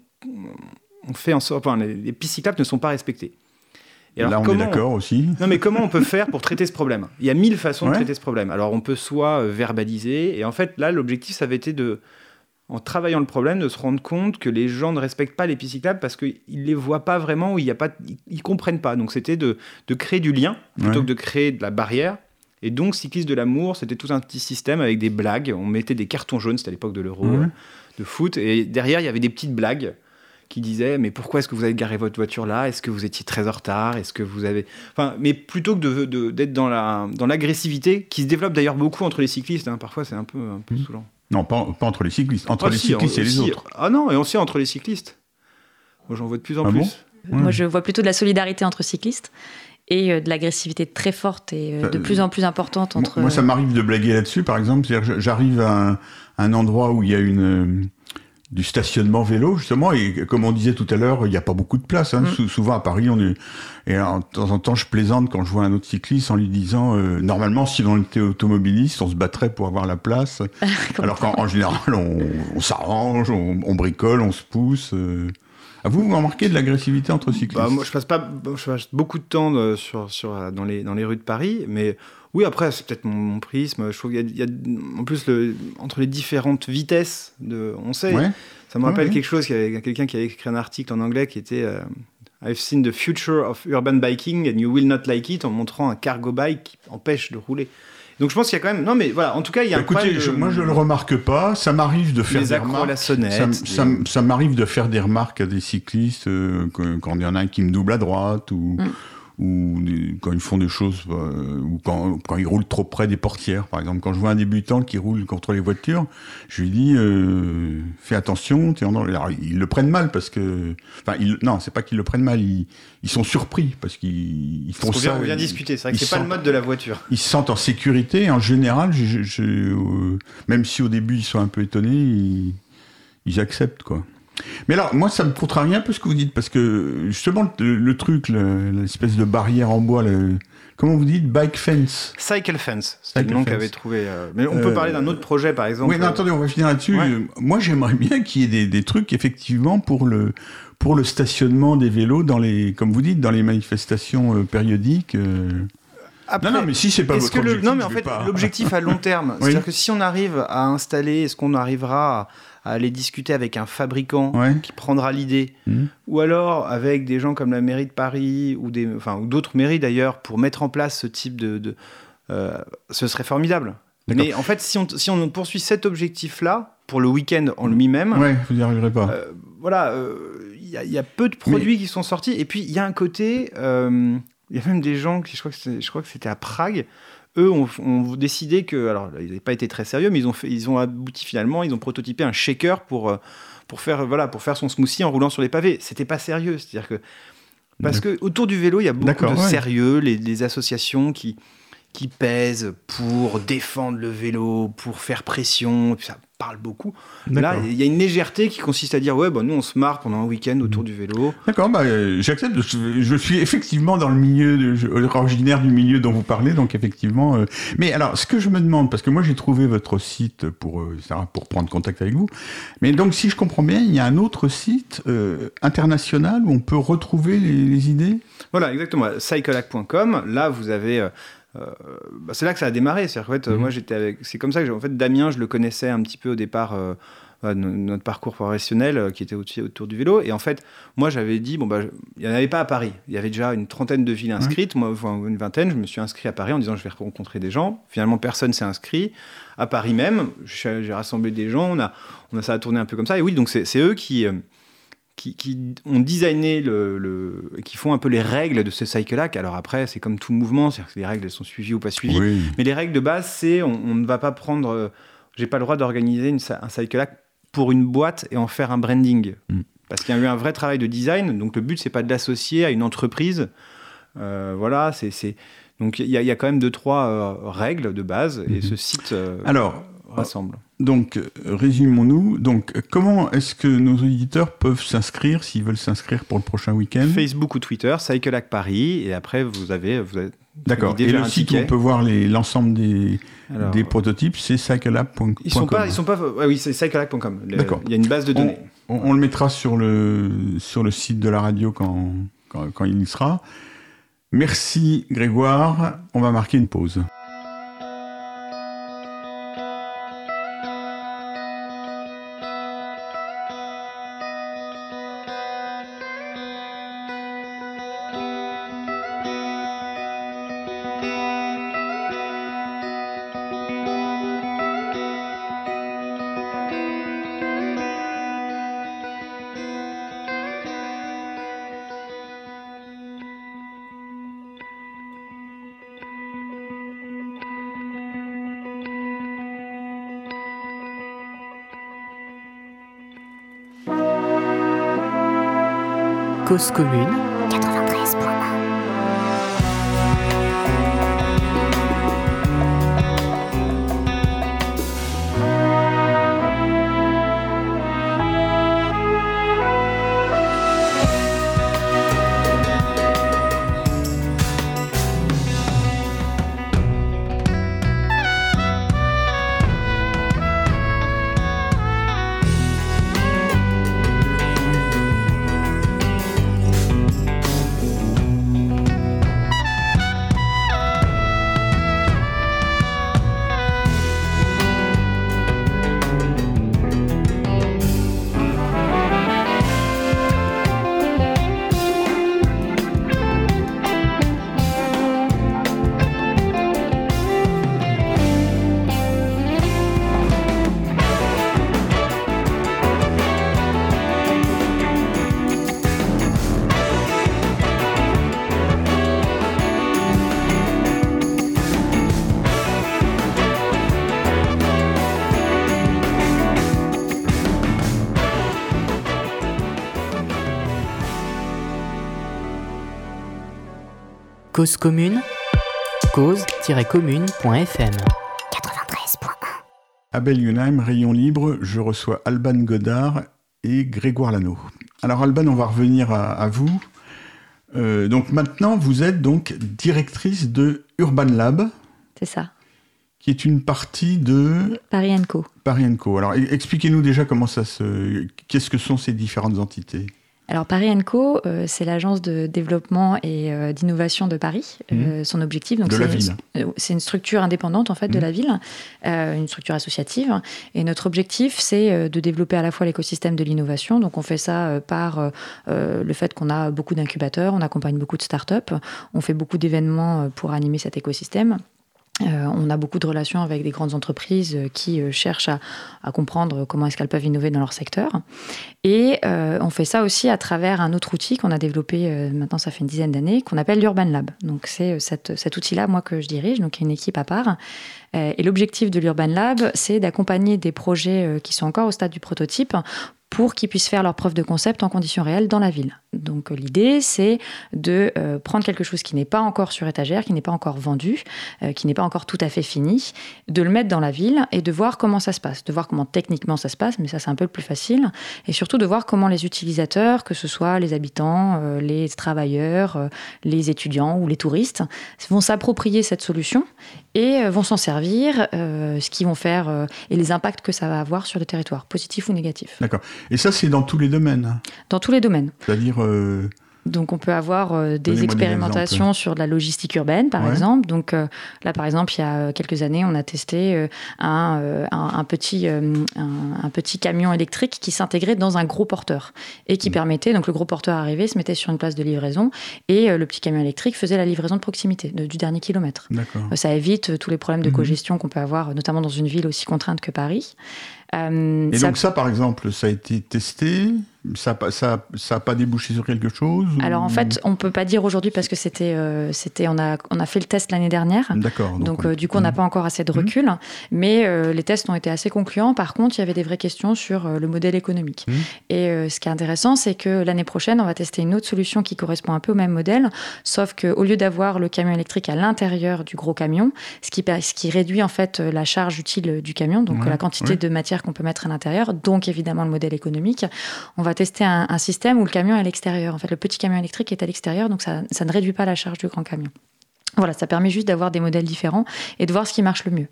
Speaker 5: on fait en sorte. Enfin, les, les pistes cyclables ne sont pas respectées. Et
Speaker 1: Là, on est d'accord aussi.
Speaker 5: non, mais comment on peut faire pour traiter ce problème? Il y a mille façons de traiter ce problème. Alors, on peut soit euh, verbaliser, et en fait, là, l'objectif, ça avait été de, en travaillant le problème, de se rendre compte que les gens ne respectent pas les pistes cyclables parce qu'ils ne les voient pas vraiment ou il y a pas, ils, ils comprennent pas. Donc, c'était de, de créer du lien plutôt
Speaker 1: Ouais.
Speaker 5: que de créer de la barrière. Et donc, Cyclistes de l'amour, c'était tout un petit système avec des blagues. On mettait des cartons jaunes, c'était à l'époque de l'euro
Speaker 1: Ouais.
Speaker 5: euh, de foot. Et derrière, il y avait des petites blagues qui disaient Mais pourquoi est-ce que vous avez garé votre voiture là? Est-ce que vous étiez très en retard? Est-ce que vous avez. Enfin, mais plutôt que de- de- d'être dans la dans l'agressivité, qui se développe d'ailleurs beaucoup entre les cyclistes, hein. parfois c'est un peu, un peu
Speaker 1: Mhm.
Speaker 5: saoulant.
Speaker 1: Non, pas, pas entre les cyclistes. Entre
Speaker 5: Ah,
Speaker 1: les
Speaker 5: si,
Speaker 1: cyclistes et les autres.
Speaker 5: Ah non, et aussi entre les cyclistes. Moi, j'en vois de plus en
Speaker 1: Ah
Speaker 5: plus.
Speaker 1: bon? Ouais.
Speaker 2: Moi, je vois plutôt de la solidarité entre cyclistes et euh, de l'agressivité très forte et euh, de
Speaker 1: Euh,
Speaker 2: plus en plus importante entre.
Speaker 1: Moi, ça m'arrive de blaguer là-dessus, par exemple. J'arrive à un, un endroit où il y a une, euh, du stationnement vélo, justement, et comme on disait tout à l'heure, il n'y a pas beaucoup de place. Hein.
Speaker 2: Mm.
Speaker 1: Sou- souvent, à Paris, on est... Et alors, de temps en temps, je plaisante quand je vois un autre cycliste en lui disant, euh, normalement, si on était automobiliste, on se battrait pour avoir la place. [laughs] alors qu'en en général, on, on s'arrange, on, on bricole, on se pousse. euh. Ah, vous, vous remarquez de l'agressivité entre cyclistes
Speaker 5: Bah, moi, je passe pas, je passe beaucoup de temps euh, sur, sur, euh, dans, les, dans les rues de Paris, mais oui, après, c'est peut-être mon, mon prisme. Je trouve qu'il y a, il y a- en plus, le, entre les différentes vitesses, de, on sait,
Speaker 1: Ouais.
Speaker 5: ça me rappelle
Speaker 1: ouais.
Speaker 5: quelque chose, qu'il y avait quelqu'un qui avait écrit un article en anglais qui était euh, I've seen the future of urban biking and you will not like it, en montrant un cargo bike qui empêche de rouler. Donc je pense qu'il y a quand même. Non, mais voilà, en tout cas, il y a
Speaker 1: Bah,
Speaker 5: un
Speaker 1: écoutez,
Speaker 5: problème
Speaker 1: je-
Speaker 5: de-
Speaker 1: moi, je le remarque pas. Ça m'arrive de faire
Speaker 5: les
Speaker 1: des
Speaker 5: accros à
Speaker 1: remarques.
Speaker 5: la sonnette.
Speaker 1: Ça,
Speaker 5: des-
Speaker 1: ça ça m'arrive de faire des remarques à des cyclistes euh, quand il y en a un qui me double à droite ou,
Speaker 2: Mm.
Speaker 1: Ou des- quand ils font des choses euh, ou quand, quand ils roulent trop près des portières. Par exemple, quand je vois un débutant qui roule contre les voitures, je lui dis euh, fais attention. t'es en danger. Alors, ils le prennent mal parce que enfin ils, non, c'est pas qu'ils le prennent mal. Ils, ils sont surpris parce qu'ils ils font
Speaker 5: Parce
Speaker 1: ça.
Speaker 5: vient, on vient
Speaker 1: ils-
Speaker 5: discuter, c'est vrai que c'est pas le mode de la voiture.
Speaker 1: ils se sentent en sécurité. En général, je, je- je- euh, même si au début ils sont un peu étonnés, ils, ils acceptent quoi. Mais alors, moi, ça me contrarie un peu ce que vous dites parce que justement le, le truc, le- l'espèce de barrière en bois, le, comment vous dites, bike fence.
Speaker 5: Cycle Fence, c'était le nom qu'avait trouvé. euh, Mais on peut
Speaker 1: Euh,
Speaker 5: parler d'un autre projet, par exemple.
Speaker 1: Oui, non, attendez, on va finir là-dessus.
Speaker 5: Ouais.
Speaker 1: Moi, j'aimerais bien qu'il y ait des, des trucs effectivement pour le pour le stationnement des vélos dans les, comme vous dites, dans les manifestations euh, périodiques.
Speaker 5: après,
Speaker 1: non, non, mais si c'est pas
Speaker 5: Est-ce
Speaker 1: votre
Speaker 5: que le...
Speaker 1: objectif,
Speaker 5: Non, mais en fait, l'objectif à long [laughs] terme,
Speaker 1: Oui.
Speaker 5: c'est-à-dire que si on arrive à installer, est-ce qu'on arrivera à, à aller discuter avec un fabricant
Speaker 1: Ouais.
Speaker 5: qui prendra l'idée,
Speaker 1: Mhm.
Speaker 5: ou alors avec des gens comme la mairie de Paris ou des, enfin, ou d'autres mairies d'ailleurs, pour mettre en place ce type de, de- euh, ce serait formidable. Mais en fait, si on, si on poursuit cet objectif-là pour le week-end en lui-même,
Speaker 1: Ouais, vous n'y arriverez pas.
Speaker 5: euh, voilà, euh, il y, a- il y a peu de produits qui sont sortis. Et puis, il y a un côté, il y a même des gens, qui, je crois que c'est- je crois que c'était à Prague, eux ont, ont décidé que, alors, ils n'avaient pas été très sérieux, mais ils ont, fait, ils ont abouti finalement, ils ont prototypé un shaker pour, euh, pour, faire, voilà, pour faire son smoothie en roulant sur les pavés. C'était pas sérieux, c'est-à-dire que. Parce que autour du vélo, il y a beaucoup de
Speaker 1: ouais.
Speaker 5: sérieux, les, les associations qui, qui pèsent pour défendre le vélo, pour faire pression, ça parle beaucoup. Là, il y a une légèreté qui consiste à dire ouais, bah, nous on se marre pendant un week-end autour du vélo.
Speaker 1: D'accord, bah, euh, j'accepte. Je, je suis effectivement dans le milieu, de, originaire du milieu dont vous parlez, donc effectivement. euh, mais alors, ce que je me demande, parce que moi j'ai trouvé votre site pour, euh, pour prendre contact avec vous, mais donc si je comprends bien, il y a un autre site euh, international où on peut retrouver les, les idées?
Speaker 5: Voilà, exactement. Cyclehack.com. Là, vous avez. Euh, bah, c'est là que ça a démarré. C'est-à-dire qu'en fait, euh,
Speaker 1: Mhm.
Speaker 5: moi, j'étais avec. C'est comme ça que, en fait, Damien, je le connaissais un petit peu au départ. euh, no- notre parcours professionnel qui était autour du vélo et en fait moi j'avais dit bon bah il n'y en avait pas à Paris il y avait déjà une trentaine de villes inscrites moi une vingtaine je me suis inscrit à Paris en disant je vais rencontrer des gens finalement personne s'est inscrit à Paris même j'ai rassemblé des gens on a on a ça a tourné un peu comme ça et oui donc c'est c'est eux qui qui, qui ont designé le, le- qui font un peu les règles de ce cycle hack. Alors après, c'est comme tout mouvement, c'est-à-dire que les règles elles sont suivies ou pas suivies.
Speaker 1: Oui.
Speaker 5: Mais les règles de base, c'est on, on ne va pas prendre. euh, J'ai pas le droit d'organiser un cycle hack pour une boîte et en faire un branding.
Speaker 1: Mm.
Speaker 5: Parce qu'il y a eu un vrai travail de design. Donc le but, c'est pas de l'associer à une entreprise. Euh, voilà, c'est. Donc il y, a- il y a quand même deux, trois euh, règles de base et
Speaker 1: Mhm.
Speaker 5: ce site
Speaker 1: Alors,
Speaker 5: rassemble.
Speaker 1: donc, euh, résumons-nous. Donc, euh, comment est-ce que nos auditeurs peuvent s'inscrire s'ils veulent s'inscrire pour le prochain week-end?
Speaker 5: Facebook ou Twitter, Cycle Hack Paris, et après vous avez, vous avez
Speaker 1: D'accord. Et le site où on peut voir l'ensemble des,
Speaker 5: Alors,
Speaker 1: des prototypes, c'est cycleapp.com.
Speaker 5: Ils sont pas, ils sont pas. oui, c'est cyclehack.com. Le-
Speaker 1: D'accord.
Speaker 5: Il y a une base de données.
Speaker 1: On, on le mettra sur le, sur le site de la radio quand, quand, quand il y sera. Merci Grégoire. On va marquer une pause.
Speaker 3: Cause commune, Cause commune, cause-commune.fm.
Speaker 6: 93.1
Speaker 1: Abel Yunheim, Rayon Libre, je reçois Alban Godard et Grégoire Lano. Alors Alban, on va revenir à, à vous. Euh, donc maintenant, vous êtes donc directrice de Urban Lab,
Speaker 2: C'est ça.
Speaker 1: qui est une partie de
Speaker 2: Paris Co.
Speaker 1: Paris Co. Alors e- expliquez-nous déjà comment ça se... Qu'est-ce que sont ces différentes entités?
Speaker 2: Alors Paris Co, euh, c'est l'agence de développement et euh, d'innovation de Paris. Euh, son objectif, donc c'est- une structure indépendante en fait de
Speaker 1: Mhm.
Speaker 2: la ville, une structure associative. Et notre objectif, c'est de développer à la fois l'écosystème de l'innovation. Donc on fait ça par le fait qu'on a beaucoup d'incubateurs, on accompagne beaucoup de startups, on fait beaucoup d'événements pour animer cet écosystème. Euh, on a beaucoup de relations avec des grandes entreprises euh, qui euh, cherchent à, comprendre comment est-ce qu'elles peuvent innover dans leur secteur. Et on fait ça aussi à travers un autre outil qu'on a développé maintenant, ça fait une dizaine d'années, qu'on appelle l'Urban Lab. Donc c'est cet outil-là, moi, que je dirige, donc il y a une équipe à part. Et l'objectif de l'Urban Lab, c'est d'accompagner des projets qui sont encore au stade du prototype pour qu'ils puissent faire leur preuve de concept en conditions réelles dans la ville. Donc euh, l'idée, c'est de euh, prendre quelque chose qui n'est pas encore sur étagère, qui n'est pas encore vendu, euh, qui n'est pas encore tout à fait fini, de le mettre dans la ville et de voir comment ça se passe, de voir comment techniquement ça se passe, mais ça c'est un peu le plus facile, et surtout de voir comment les utilisateurs, que ce soit les habitants, les travailleurs, les étudiants ou les touristes, vont s'approprier cette solution et vont s'en servir, ce qu'ils vont faire et les impacts que ça va avoir sur le territoire, positifs ou négatifs,
Speaker 1: D'accord. Et ça, c'est dans tous les domaines. hein.
Speaker 2: dans tous les domaines.
Speaker 1: C'est-à-dire... euh,
Speaker 2: Donc on peut avoir euh, des expérimentations sur de la logistique urbaine, par
Speaker 1: Ouais.
Speaker 2: exemple. Donc euh, là, par exemple, il y a quelques années, on a testé euh, un, un, un petit, un, un petit camion électrique qui s'intégrait dans un gros porteur et
Speaker 1: Mmh.
Speaker 2: qui permettait, donc le gros porteur arrivait, se mettait sur une place de livraison et le petit camion électrique faisait la livraison de proximité de- du dernier kilomètre.
Speaker 1: D'accord.
Speaker 2: Ça évite tous les problèmes de
Speaker 1: Mhm.
Speaker 2: cogestion qu'on peut avoir, notamment dans une ville aussi contrainte que Paris. Euh,
Speaker 1: Et
Speaker 2: ça-
Speaker 1: donc ça, par exemple, ça a été testé Ça n'a pas, ça, ça a pas débouché sur quelque chose ou-
Speaker 2: Alors en fait, on peut pas dire aujourd'hui parce que c'était, euh, c'était, on a, on a fait le test l'année dernière.
Speaker 1: D'accord.
Speaker 2: Donc,
Speaker 1: on-
Speaker 2: euh, du coup, on n'a
Speaker 1: Mhm.
Speaker 2: pas encore assez de recul, mais euh, les tests ont été assez concluants. Par contre, il y avait des vraies questions sur le modèle économique.
Speaker 1: Mhm.
Speaker 2: Et ce qui est intéressant, c'est que l'année prochaine, on va tester une autre solution qui correspond un peu au même modèle, sauf qu'au lieu d'avoir le camion électrique à l'intérieur du gros camion, ce qui, ce qui réduit en fait la charge utile du camion, donc
Speaker 1: Ouais,
Speaker 2: la quantité
Speaker 1: ouais.
Speaker 2: de matière qu'on peut mettre à l'intérieur, donc évidemment le modèle économique, on va tester un, système où le camion est à l'extérieur. En fait, le petit camion électrique est à l'extérieur, donc ça ne réduit pas la charge du grand camion. Voilà, ça permet juste d'avoir des modèles différents et de voir ce qui marche le mieux.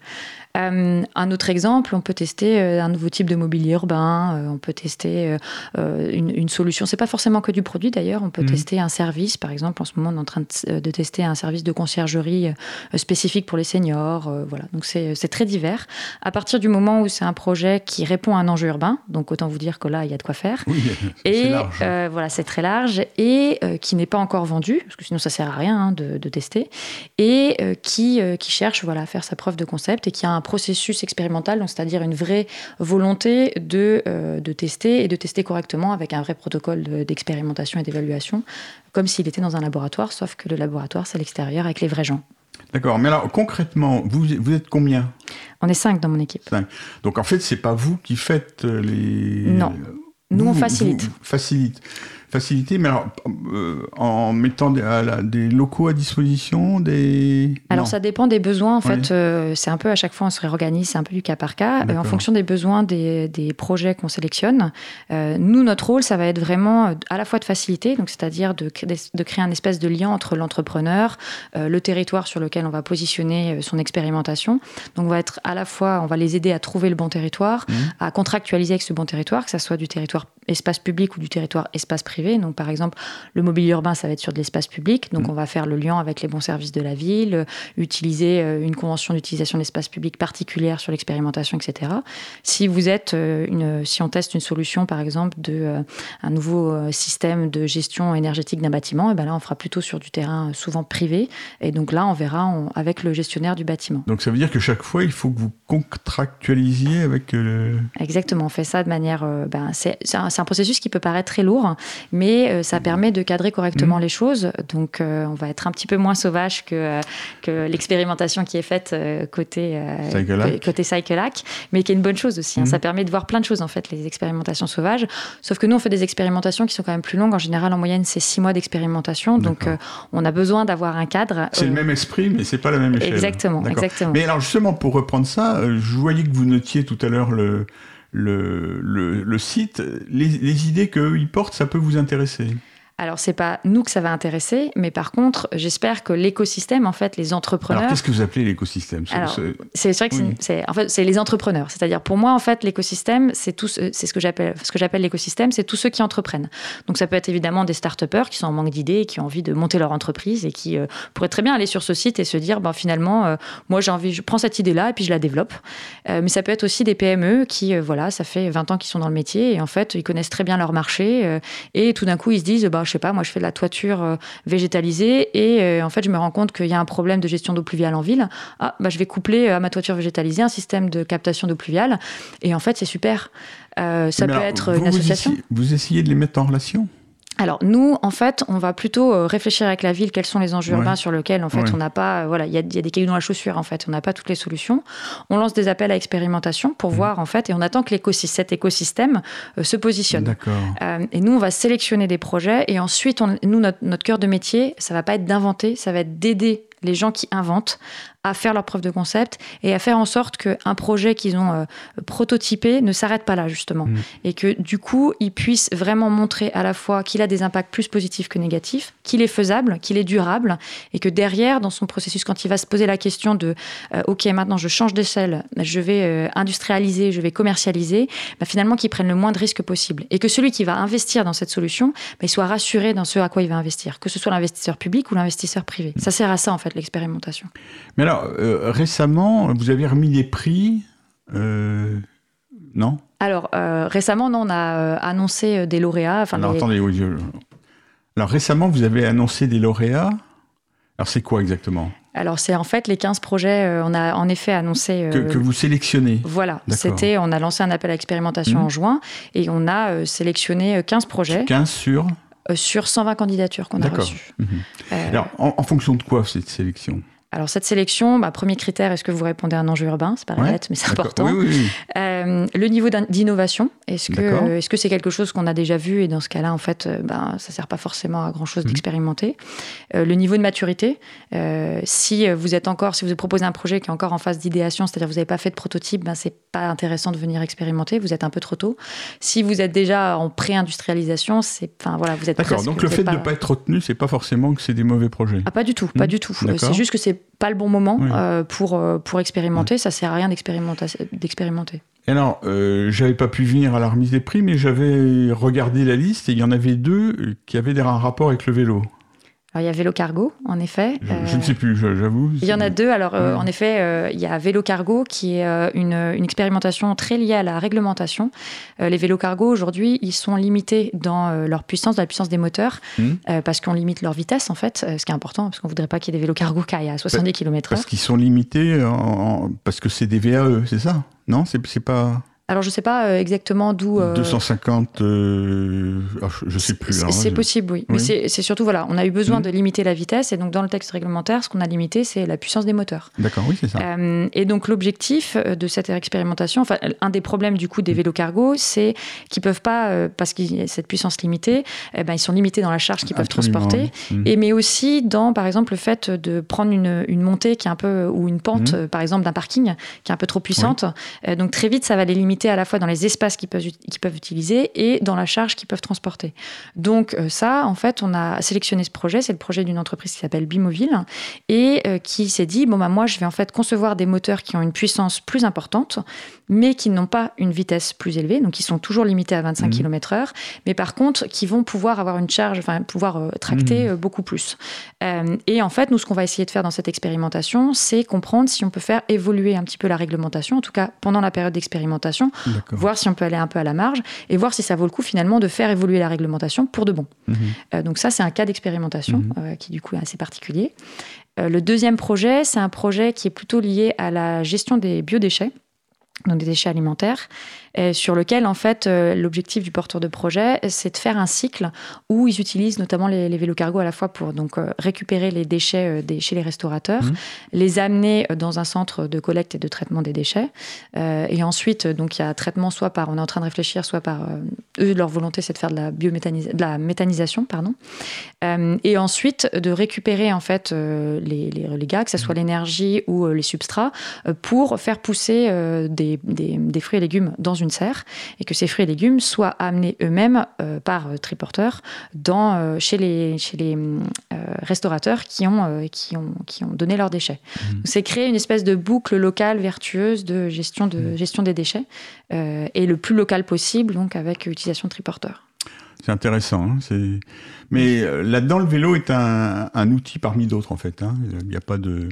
Speaker 2: Euh, un autre exemple, on peut tester euh, un nouveau type de mobilier urbain, euh, on peut tester une, une solution, c'est pas forcément que du produit d'ailleurs, on peut
Speaker 1: Mhm.
Speaker 2: tester un service, par exemple, en ce moment on est en train de, de tester un service de conciergerie spécifique pour les seniors, voilà, donc c'est très divers. À partir du moment où c'est un projet qui répond à un enjeu urbain, donc autant vous dire que là, il y a de quoi faire.
Speaker 1: Oui, [laughs] c'est
Speaker 2: Et
Speaker 1: large.
Speaker 2: euh, voilà, c'est très large et euh, qui n'est pas encore vendu, parce que sinon ça sert à rien hein, de, de tester, et euh, qui, qui cherche voilà, à faire sa preuve de concept et qui a un processus expérimental, c'est-à-dire une vraie volonté de, euh, de tester et de tester correctement avec un vrai protocole de- d'expérimentation et d'évaluation, comme s'il était dans un laboratoire, sauf que le laboratoire c'est à l'extérieur avec les vrais gens.
Speaker 1: D'accord. Mais alors, concrètement, vous, vous êtes combien?
Speaker 2: On est cinq dans mon équipe.
Speaker 1: Donc, en fait, c'est pas vous qui faites euh, les.
Speaker 2: Non. Nous,
Speaker 1: Vous-
Speaker 2: on facilite.
Speaker 1: facilite. Faciliter, mais alors euh, en mettant des, à la- des locaux à disposition, des.
Speaker 2: Alors
Speaker 1: Non.
Speaker 2: ça dépend des besoins. En
Speaker 1: Oui.
Speaker 2: fait, euh, c'est un peu à chaque fois on se réorganise, c'est un peu du cas par cas, euh, en fonction des besoins des, des projets qu'on sélectionne. Nous, notre rôle, ça va être vraiment à la fois de faciliter, donc c'est-à-dire de, de créer un espèce de lien entre l'entrepreneur, le territoire sur lequel on va positionner son expérimentation. Donc on va être à la fois, on va les aider à trouver le bon territoire,
Speaker 1: Mhm.
Speaker 2: à contractualiser avec ce bon territoire, que ce soit du territoire espace public ou du territoire espace privé. Donc par exemple, le mobilier urbain, ça va être sur de l'espace public. Donc
Speaker 1: Mhm.
Speaker 2: on va faire le lien avec les bons services de la ville, euh, utiliser euh, une convention d'utilisation de l'espace public particulière sur l'expérimentation, etc. Si vous êtes euh, une, si on teste une solution, par exemple, de un nouveau système de gestion énergétique d'un bâtiment, et ben là on fera plutôt sur du terrain souvent privé. Et donc là on verra on- avec le gestionnaire du bâtiment.
Speaker 1: Donc ça veut dire que chaque fois, il faut que vous contractualisiez avec le.
Speaker 2: Exactement, on fait ça de manière. ben, c'est un, c'est un processus qui peut paraître très lourd, mais euh, ça permet de cadrer correctement les choses. Donc, euh, on va être un petit peu moins sauvage que, euh, que l'expérimentation qui est faite côté,
Speaker 1: Cyclehack.
Speaker 2: côté mais qui est une bonne chose aussi. hein.
Speaker 1: Mhm.
Speaker 2: Ça permet de voir plein de choses, en fait, les expérimentations sauvages. Sauf que nous, on fait des expérimentations qui sont quand même plus longues. En général, en moyenne, c'est six mois d'expérimentation. Donc, euh, on a besoin d'avoir un cadre.
Speaker 1: C'est
Speaker 2: euh,
Speaker 1: le même esprit, mais c'est pas la même échelle.
Speaker 2: Exactement, exactement.
Speaker 1: Mais alors justement, pour reprendre ça, je voyais que vous notiez tout à l'heure le, le, le, site. Les, les idées qu'ils portent, ça peut vous intéresser.
Speaker 2: Alors, c'est pas nous que ça va intéresser, mais par contre, j'espère que l'écosystème, en fait, les entrepreneurs.
Speaker 1: Alors qu'est-ce que vous appelez l'écosystème? C'est-
Speaker 2: vrai que c'est
Speaker 1: Oui.
Speaker 2: une- c'est en fait c'est les entrepreneurs. C'est-à-dire pour moi en fait l'écosystème c'est tout ce- c'est ce que j'appelle ce que j'appelle l'écosystème c'est tous ceux qui entreprennent. Donc ça peut être évidemment des start-upers qui sont en manque d'idées et qui ont envie de monter leur entreprise et qui euh, pourraient très bien aller sur ce site et se dire ben finalement euh, moi j'ai envie je prends cette idée là et puis je la développe. Euh, mais ça peut être aussi des PME qui voilà ça fait 20 ans qu'ils sont dans le métier et en fait ils connaissent très bien leur marché et tout d'un coup ils se disent bah je sais pas moi je fais de la toiture euh, végétalisée et euh, en fait je me rends compte qu'il y a un problème de gestion d'eau pluviale en ville ah, bah, je vais coupler euh, à ma toiture végétalisée un système de captation d'eau pluviale. Et en fait, c'est super. Euh, ça
Speaker 1: Mais
Speaker 2: peut
Speaker 1: alors,
Speaker 2: être une association.
Speaker 1: essayez, vous essayez de les mettre en relation?
Speaker 2: Alors nous, en fait, on va plutôt euh, réfléchir avec la ville quels sont les enjeux
Speaker 1: Ouais.
Speaker 2: urbains sur lesquels, en fait,
Speaker 1: Ouais.
Speaker 2: on n'a pas, euh, voilà, il y a, il y a des cailloux dans la chaussure, en fait, on n'a pas toutes les solutions. On lance des appels à expérimentation pour
Speaker 1: Mmh.
Speaker 2: voir, en fait, et on attend que l'écosystème, cet écosystème euh, se positionne.
Speaker 1: D'accord.
Speaker 2: Euh, et nous, on va sélectionner des projets et ensuite, on- nous, notre, notre cœur de métier, ça va pas être d'inventer, ça va être d'aider les gens qui inventent à faire leur preuve de concept et à faire en sorte qu'un projet qu'ils ont euh, prototypé ne s'arrête pas là, justement.
Speaker 1: Mm.
Speaker 2: Et que du coup, ils puissent vraiment montrer à la fois qu'il a des impacts plus positifs que négatifs, qu'il est faisable, qu'il est durable et que derrière, dans son processus, quand il va se poser la question de euh, OK, maintenant je change d'échelle, je vais euh, industrialiser, je vais commercialiser, bah, finalement qu'ils prennent le moins de risques possible. Et que celui qui va investir dans cette solution, bah, il soit rassuré dans ce à quoi il va investir, que ce soit l'investisseur public ou l'investisseur privé. Ça sert à ça, en fait, l'expérimentation.
Speaker 1: Mais alors, euh, récemment, vous avez remis des prix. euh, non?
Speaker 2: Alors, euh, récemment, non, on a annoncé des lauréats. Enfin,
Speaker 1: Alors
Speaker 2: des-
Speaker 1: attendez, oui, je- Alors récemment, vous avez annoncé des lauréats? Alors c'est quoi exactement?
Speaker 2: Alors, c'est en fait les 15 projets, euh, on a en effet annoncé.
Speaker 1: que,
Speaker 2: euh,
Speaker 1: que vous sélectionnez
Speaker 2: Voilà, c'était, on a lancé un appel à expérimentation en juin et on a euh, sélectionné euh, 15 projets
Speaker 1: 15 sur.
Speaker 2: sur 120 candidatures qu'on a reçues.
Speaker 1: Mhm. Alors, en, en fonction de quoi cette sélection?
Speaker 2: Alors cette sélection, bah, premier critère, est-ce que vous répondez à un enjeu urbain? C'est pas
Speaker 1: Ouais,
Speaker 2: bête, mais c'est important.
Speaker 1: Oui, oui, oui.
Speaker 2: Euh, le niveau d'in- d'innovation, est-ce que euh, est-ce que c'est quelque chose qu'on a déjà vu? Et dans ce cas-là, en fait, euh, ben, ça sert pas forcément à grand chose
Speaker 1: Mhm.
Speaker 2: d'expérimenter. Euh, le niveau de maturité, euh, si vous êtes encore, si vous proposez un projet qui est encore en phase d'idéation, c'est-à-dire vous n'avez pas fait de prototype, ben, c'est pas intéressant de venir expérimenter. Vous êtes un peu trop tôt. Si vous êtes déjà en pré-industrialisation, c'est, enfin voilà, vous êtes
Speaker 1: D'accord. Donc le fait de ne pas être retenu, c'est pas forcément que c'est des mauvais projets.
Speaker 2: ah, pas du tout, pas
Speaker 1: Hmm.
Speaker 2: du tout. C'est juste que c'est pas le bon moment
Speaker 1: Oui.
Speaker 2: euh, pour, euh, pour expérimenter. Ça sert à rien d'expérimenter.
Speaker 1: Et alors, euh, j'avais pas pu venir à la remise des prix, mais j'avais regardé la liste et il y en avait deux qui avaient des- un rapport avec le vélo.
Speaker 2: Alors, il y a Vélo Cargo, en effet.
Speaker 1: Je,
Speaker 2: Euh,
Speaker 1: je ne sais plus, j'avoue.
Speaker 2: Il y en a deux. Alors, euh, en effet, euh, il y a Vélo Cargo qui est euh, une, une expérimentation très liée à la réglementation. Euh, les vélos cargo, aujourd'hui, ils sont limités dans euh, leur puissance, dans la puissance des moteurs, euh, parce qu'on limite leur vitesse, en fait, euh, ce qui est important, parce qu'on ne voudrait pas qu'il y ait des vélos cargo qui aillent à 70 km/h.
Speaker 1: Parce qu'ils sont limités en- en- parce que c'est des VAE, c'est ça? Non, c'est pas.
Speaker 2: Alors je sais pas euh, exactement d'où. euh,
Speaker 1: 250, euh, ah, je, je sais plus.
Speaker 2: c'est-
Speaker 1: je-
Speaker 2: possible, oui. Mais
Speaker 1: Oui.
Speaker 2: c'est c'est surtout, voilà, on a eu besoin
Speaker 1: Mhm.
Speaker 2: de limiter la vitesse. Et donc, dans le texte réglementaire, ce qu'on a limité, c'est la puissance des moteurs.
Speaker 1: D'accord, oui, c'est ça.
Speaker 2: Euh, et donc l'objectif euh, de cette expérimentation, enfin un des problèmes du coup des vélos cargo, c'est qu'ils peuvent pas, parce qu'il y a cette puissance limitée, eh ben, ils sont limités dans la charge qu'ils peuvent transporter.
Speaker 1: oui. Mhm.
Speaker 2: Et mais aussi dans, par exemple, le fait de prendre une, une montée qui est un peu ou une pente,
Speaker 1: Mhm.
Speaker 2: par exemple, d'un parking qui est un peu trop puissante. Donc très vite, ça va les limiter à la fois dans les espaces qu'ils peuvent, utiliser et dans la charge qu'ils peuvent transporter. Donc euh, ça, en fait, on a sélectionné ce projet. C'est le projet d'une entreprise qui s'appelle Bimoville et euh, qui s'est dit bon bah moi, je vais en fait concevoir des moteurs qui ont une puissance plus importante, mais qui n'ont pas une vitesse plus élevée. Donc ils sont toujours limités à 25
Speaker 1: Mhm.
Speaker 2: km/h, mais par contre qui vont pouvoir avoir une charge, enfin pouvoir euh, tracter euh, beaucoup plus. Euh, et en fait, nous, ce qu'on va essayer de faire dans cette expérimentation, c'est comprendre si on peut faire évoluer un petit peu la réglementation, en tout cas pendant la période d'expérimentation, Voir si on peut aller un peu à la marge et voir si ça vaut le coup finalement de faire évoluer la réglementation pour de bon.
Speaker 1: Mhm.
Speaker 2: Euh, donc ça, c'est un cas d'expérimentation
Speaker 1: Mhm.
Speaker 2: euh, qui du coup est assez particulier. Euh, le deuxième projet, c'est un projet qui est plutôt lié à la gestion des biodéchets, donc des déchets alimentaires, euh, sur lequel en fait euh, l'objectif du porteur de projet, c'est de faire un cycle où ils utilisent notamment les, les vélos cargo à la fois pour donc euh, récupérer les déchets euh, des- chez les restaurateurs,
Speaker 1: Mhm.
Speaker 2: les amener dans un centre de collecte et de traitement des déchets, et ensuite donc il y a traitement soit par, on est en train de réfléchir, soit par eux leur volonté c'est de faire de la biométhanisation, de la méthanisation pardon, et ensuite de récupérer en fait euh, les, les relégats, que ce soit l'énergie ou les substrats, pour faire pousser euh, des, des- des fruits et légumes dans une serre et que ces fruits et légumes soient amenés eux-mêmes euh, par euh, triporteurs dans, euh, chez les, chez les restaurateurs qui ont, qui, ont, qui ont donné leurs déchets. Donc, C'est créer une espèce de boucle locale vertueuse de gestion, de, gestion des déchets et le plus local possible, donc avec utilisation de triporteurs.
Speaker 1: C'est intéressant. hein, c'est- Mais là-dedans, le vélo est un, un outil parmi d'autres, en fait. hein. Il n'y a pas de.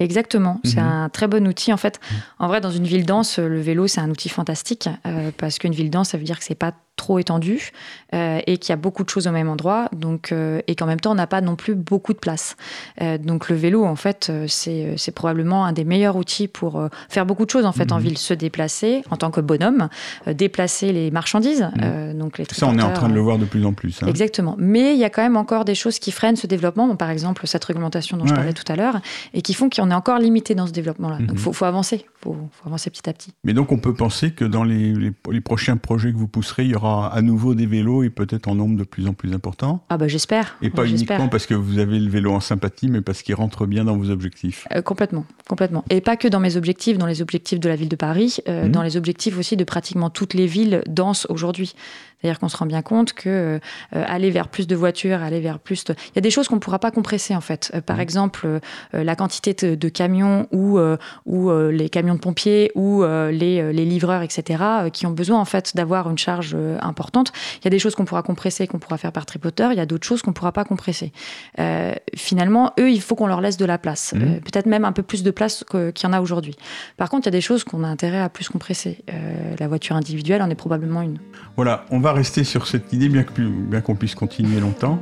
Speaker 2: Exactement, c'est
Speaker 1: Mhm.
Speaker 2: un très bon outil. En fait, en vrai, dans une ville dense, le vélo, c'est un outil fantastique euh, parce qu'une ville dense, ça veut dire que c'est pas trop étendu euh, et qu'il y a beaucoup de choses au même endroit, donc euh, et qu'en même temps, on n'a pas non plus beaucoup de place. Euh, donc le vélo, en fait, c'est c'est probablement un des meilleurs outils pour faire beaucoup de choses en fait en
Speaker 1: Mhm.
Speaker 2: ville, se déplacer en tant que bonhomme, déplacer les marchandises, euh, donc les
Speaker 1: Ça, on est en train de le voir de plus en plus. hein.
Speaker 2: Exactement. Mais il y a quand même encore des choses qui freinent ce développement. Bon, par exemple, cette réglementation dont je parlais tout à l'heure, et qui font qu'on est encore limité dans ce développement-là.
Speaker 1: Mhm.
Speaker 2: Donc, il faut, faut avancer. Il faut, faut avancer petit à petit.
Speaker 1: Mais donc, on peut penser que dans les, les- les prochains projets que vous pousserez, il y aura à nouveau des vélos et peut-être en nombre de plus en plus important.
Speaker 2: Ah bah j'espère.
Speaker 1: Et pas uniquement parce que vous avez le vélo en sympathie, mais parce qu'il rentre bien dans vos objectifs.
Speaker 2: Euh, complètement, complètement. Et pas que dans mes objectifs, dans les objectifs de la ville de Paris, euh,
Speaker 1: Mhm.
Speaker 2: dans les objectifs aussi de pratiquement toutes les villes denses aujourd'hui. C'est-à-dire qu'on se rend bien compte que euh, aller vers plus de voitures, aller vers plus de... Il y a des choses qu'on ne pourra pas compresser en fait. Euh, par
Speaker 1: Mhm.
Speaker 2: exemple, euh, euh, la quantité de, de camions ou, euh, ou euh, les camions de pompiers ou euh, les, euh, les livreurs, etc., euh, qui ont besoin en fait d'avoir une charge euh, importante. Il y a des choses qu'on pourra compresser, qu'on pourra faire par tripoteur. Il y a d'autres choses qu'on ne pourra pas compresser. Euh, finalement, eux, il faut qu'on leur laisse de la place. Euh, Peut-être même un peu plus de place qu'il y en a aujourd'hui. Par contre, il y a des choses qu'on a intérêt à plus compresser. Euh, la voiture individuelle en est probablement une.
Speaker 1: Voilà, on va rester sur cette idée, bien que- qu'on puisse continuer longtemps.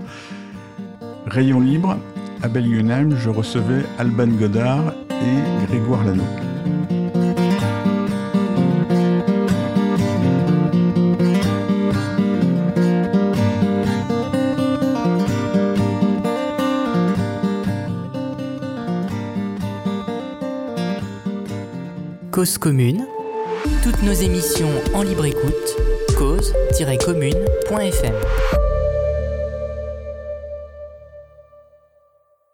Speaker 1: Rayon libre, à Belgenheim, je recevais Alban Godard et Grégoire Lano.
Speaker 3: Cause commune. Toutes nos émissions en libre écoute. Cause-commune.fm.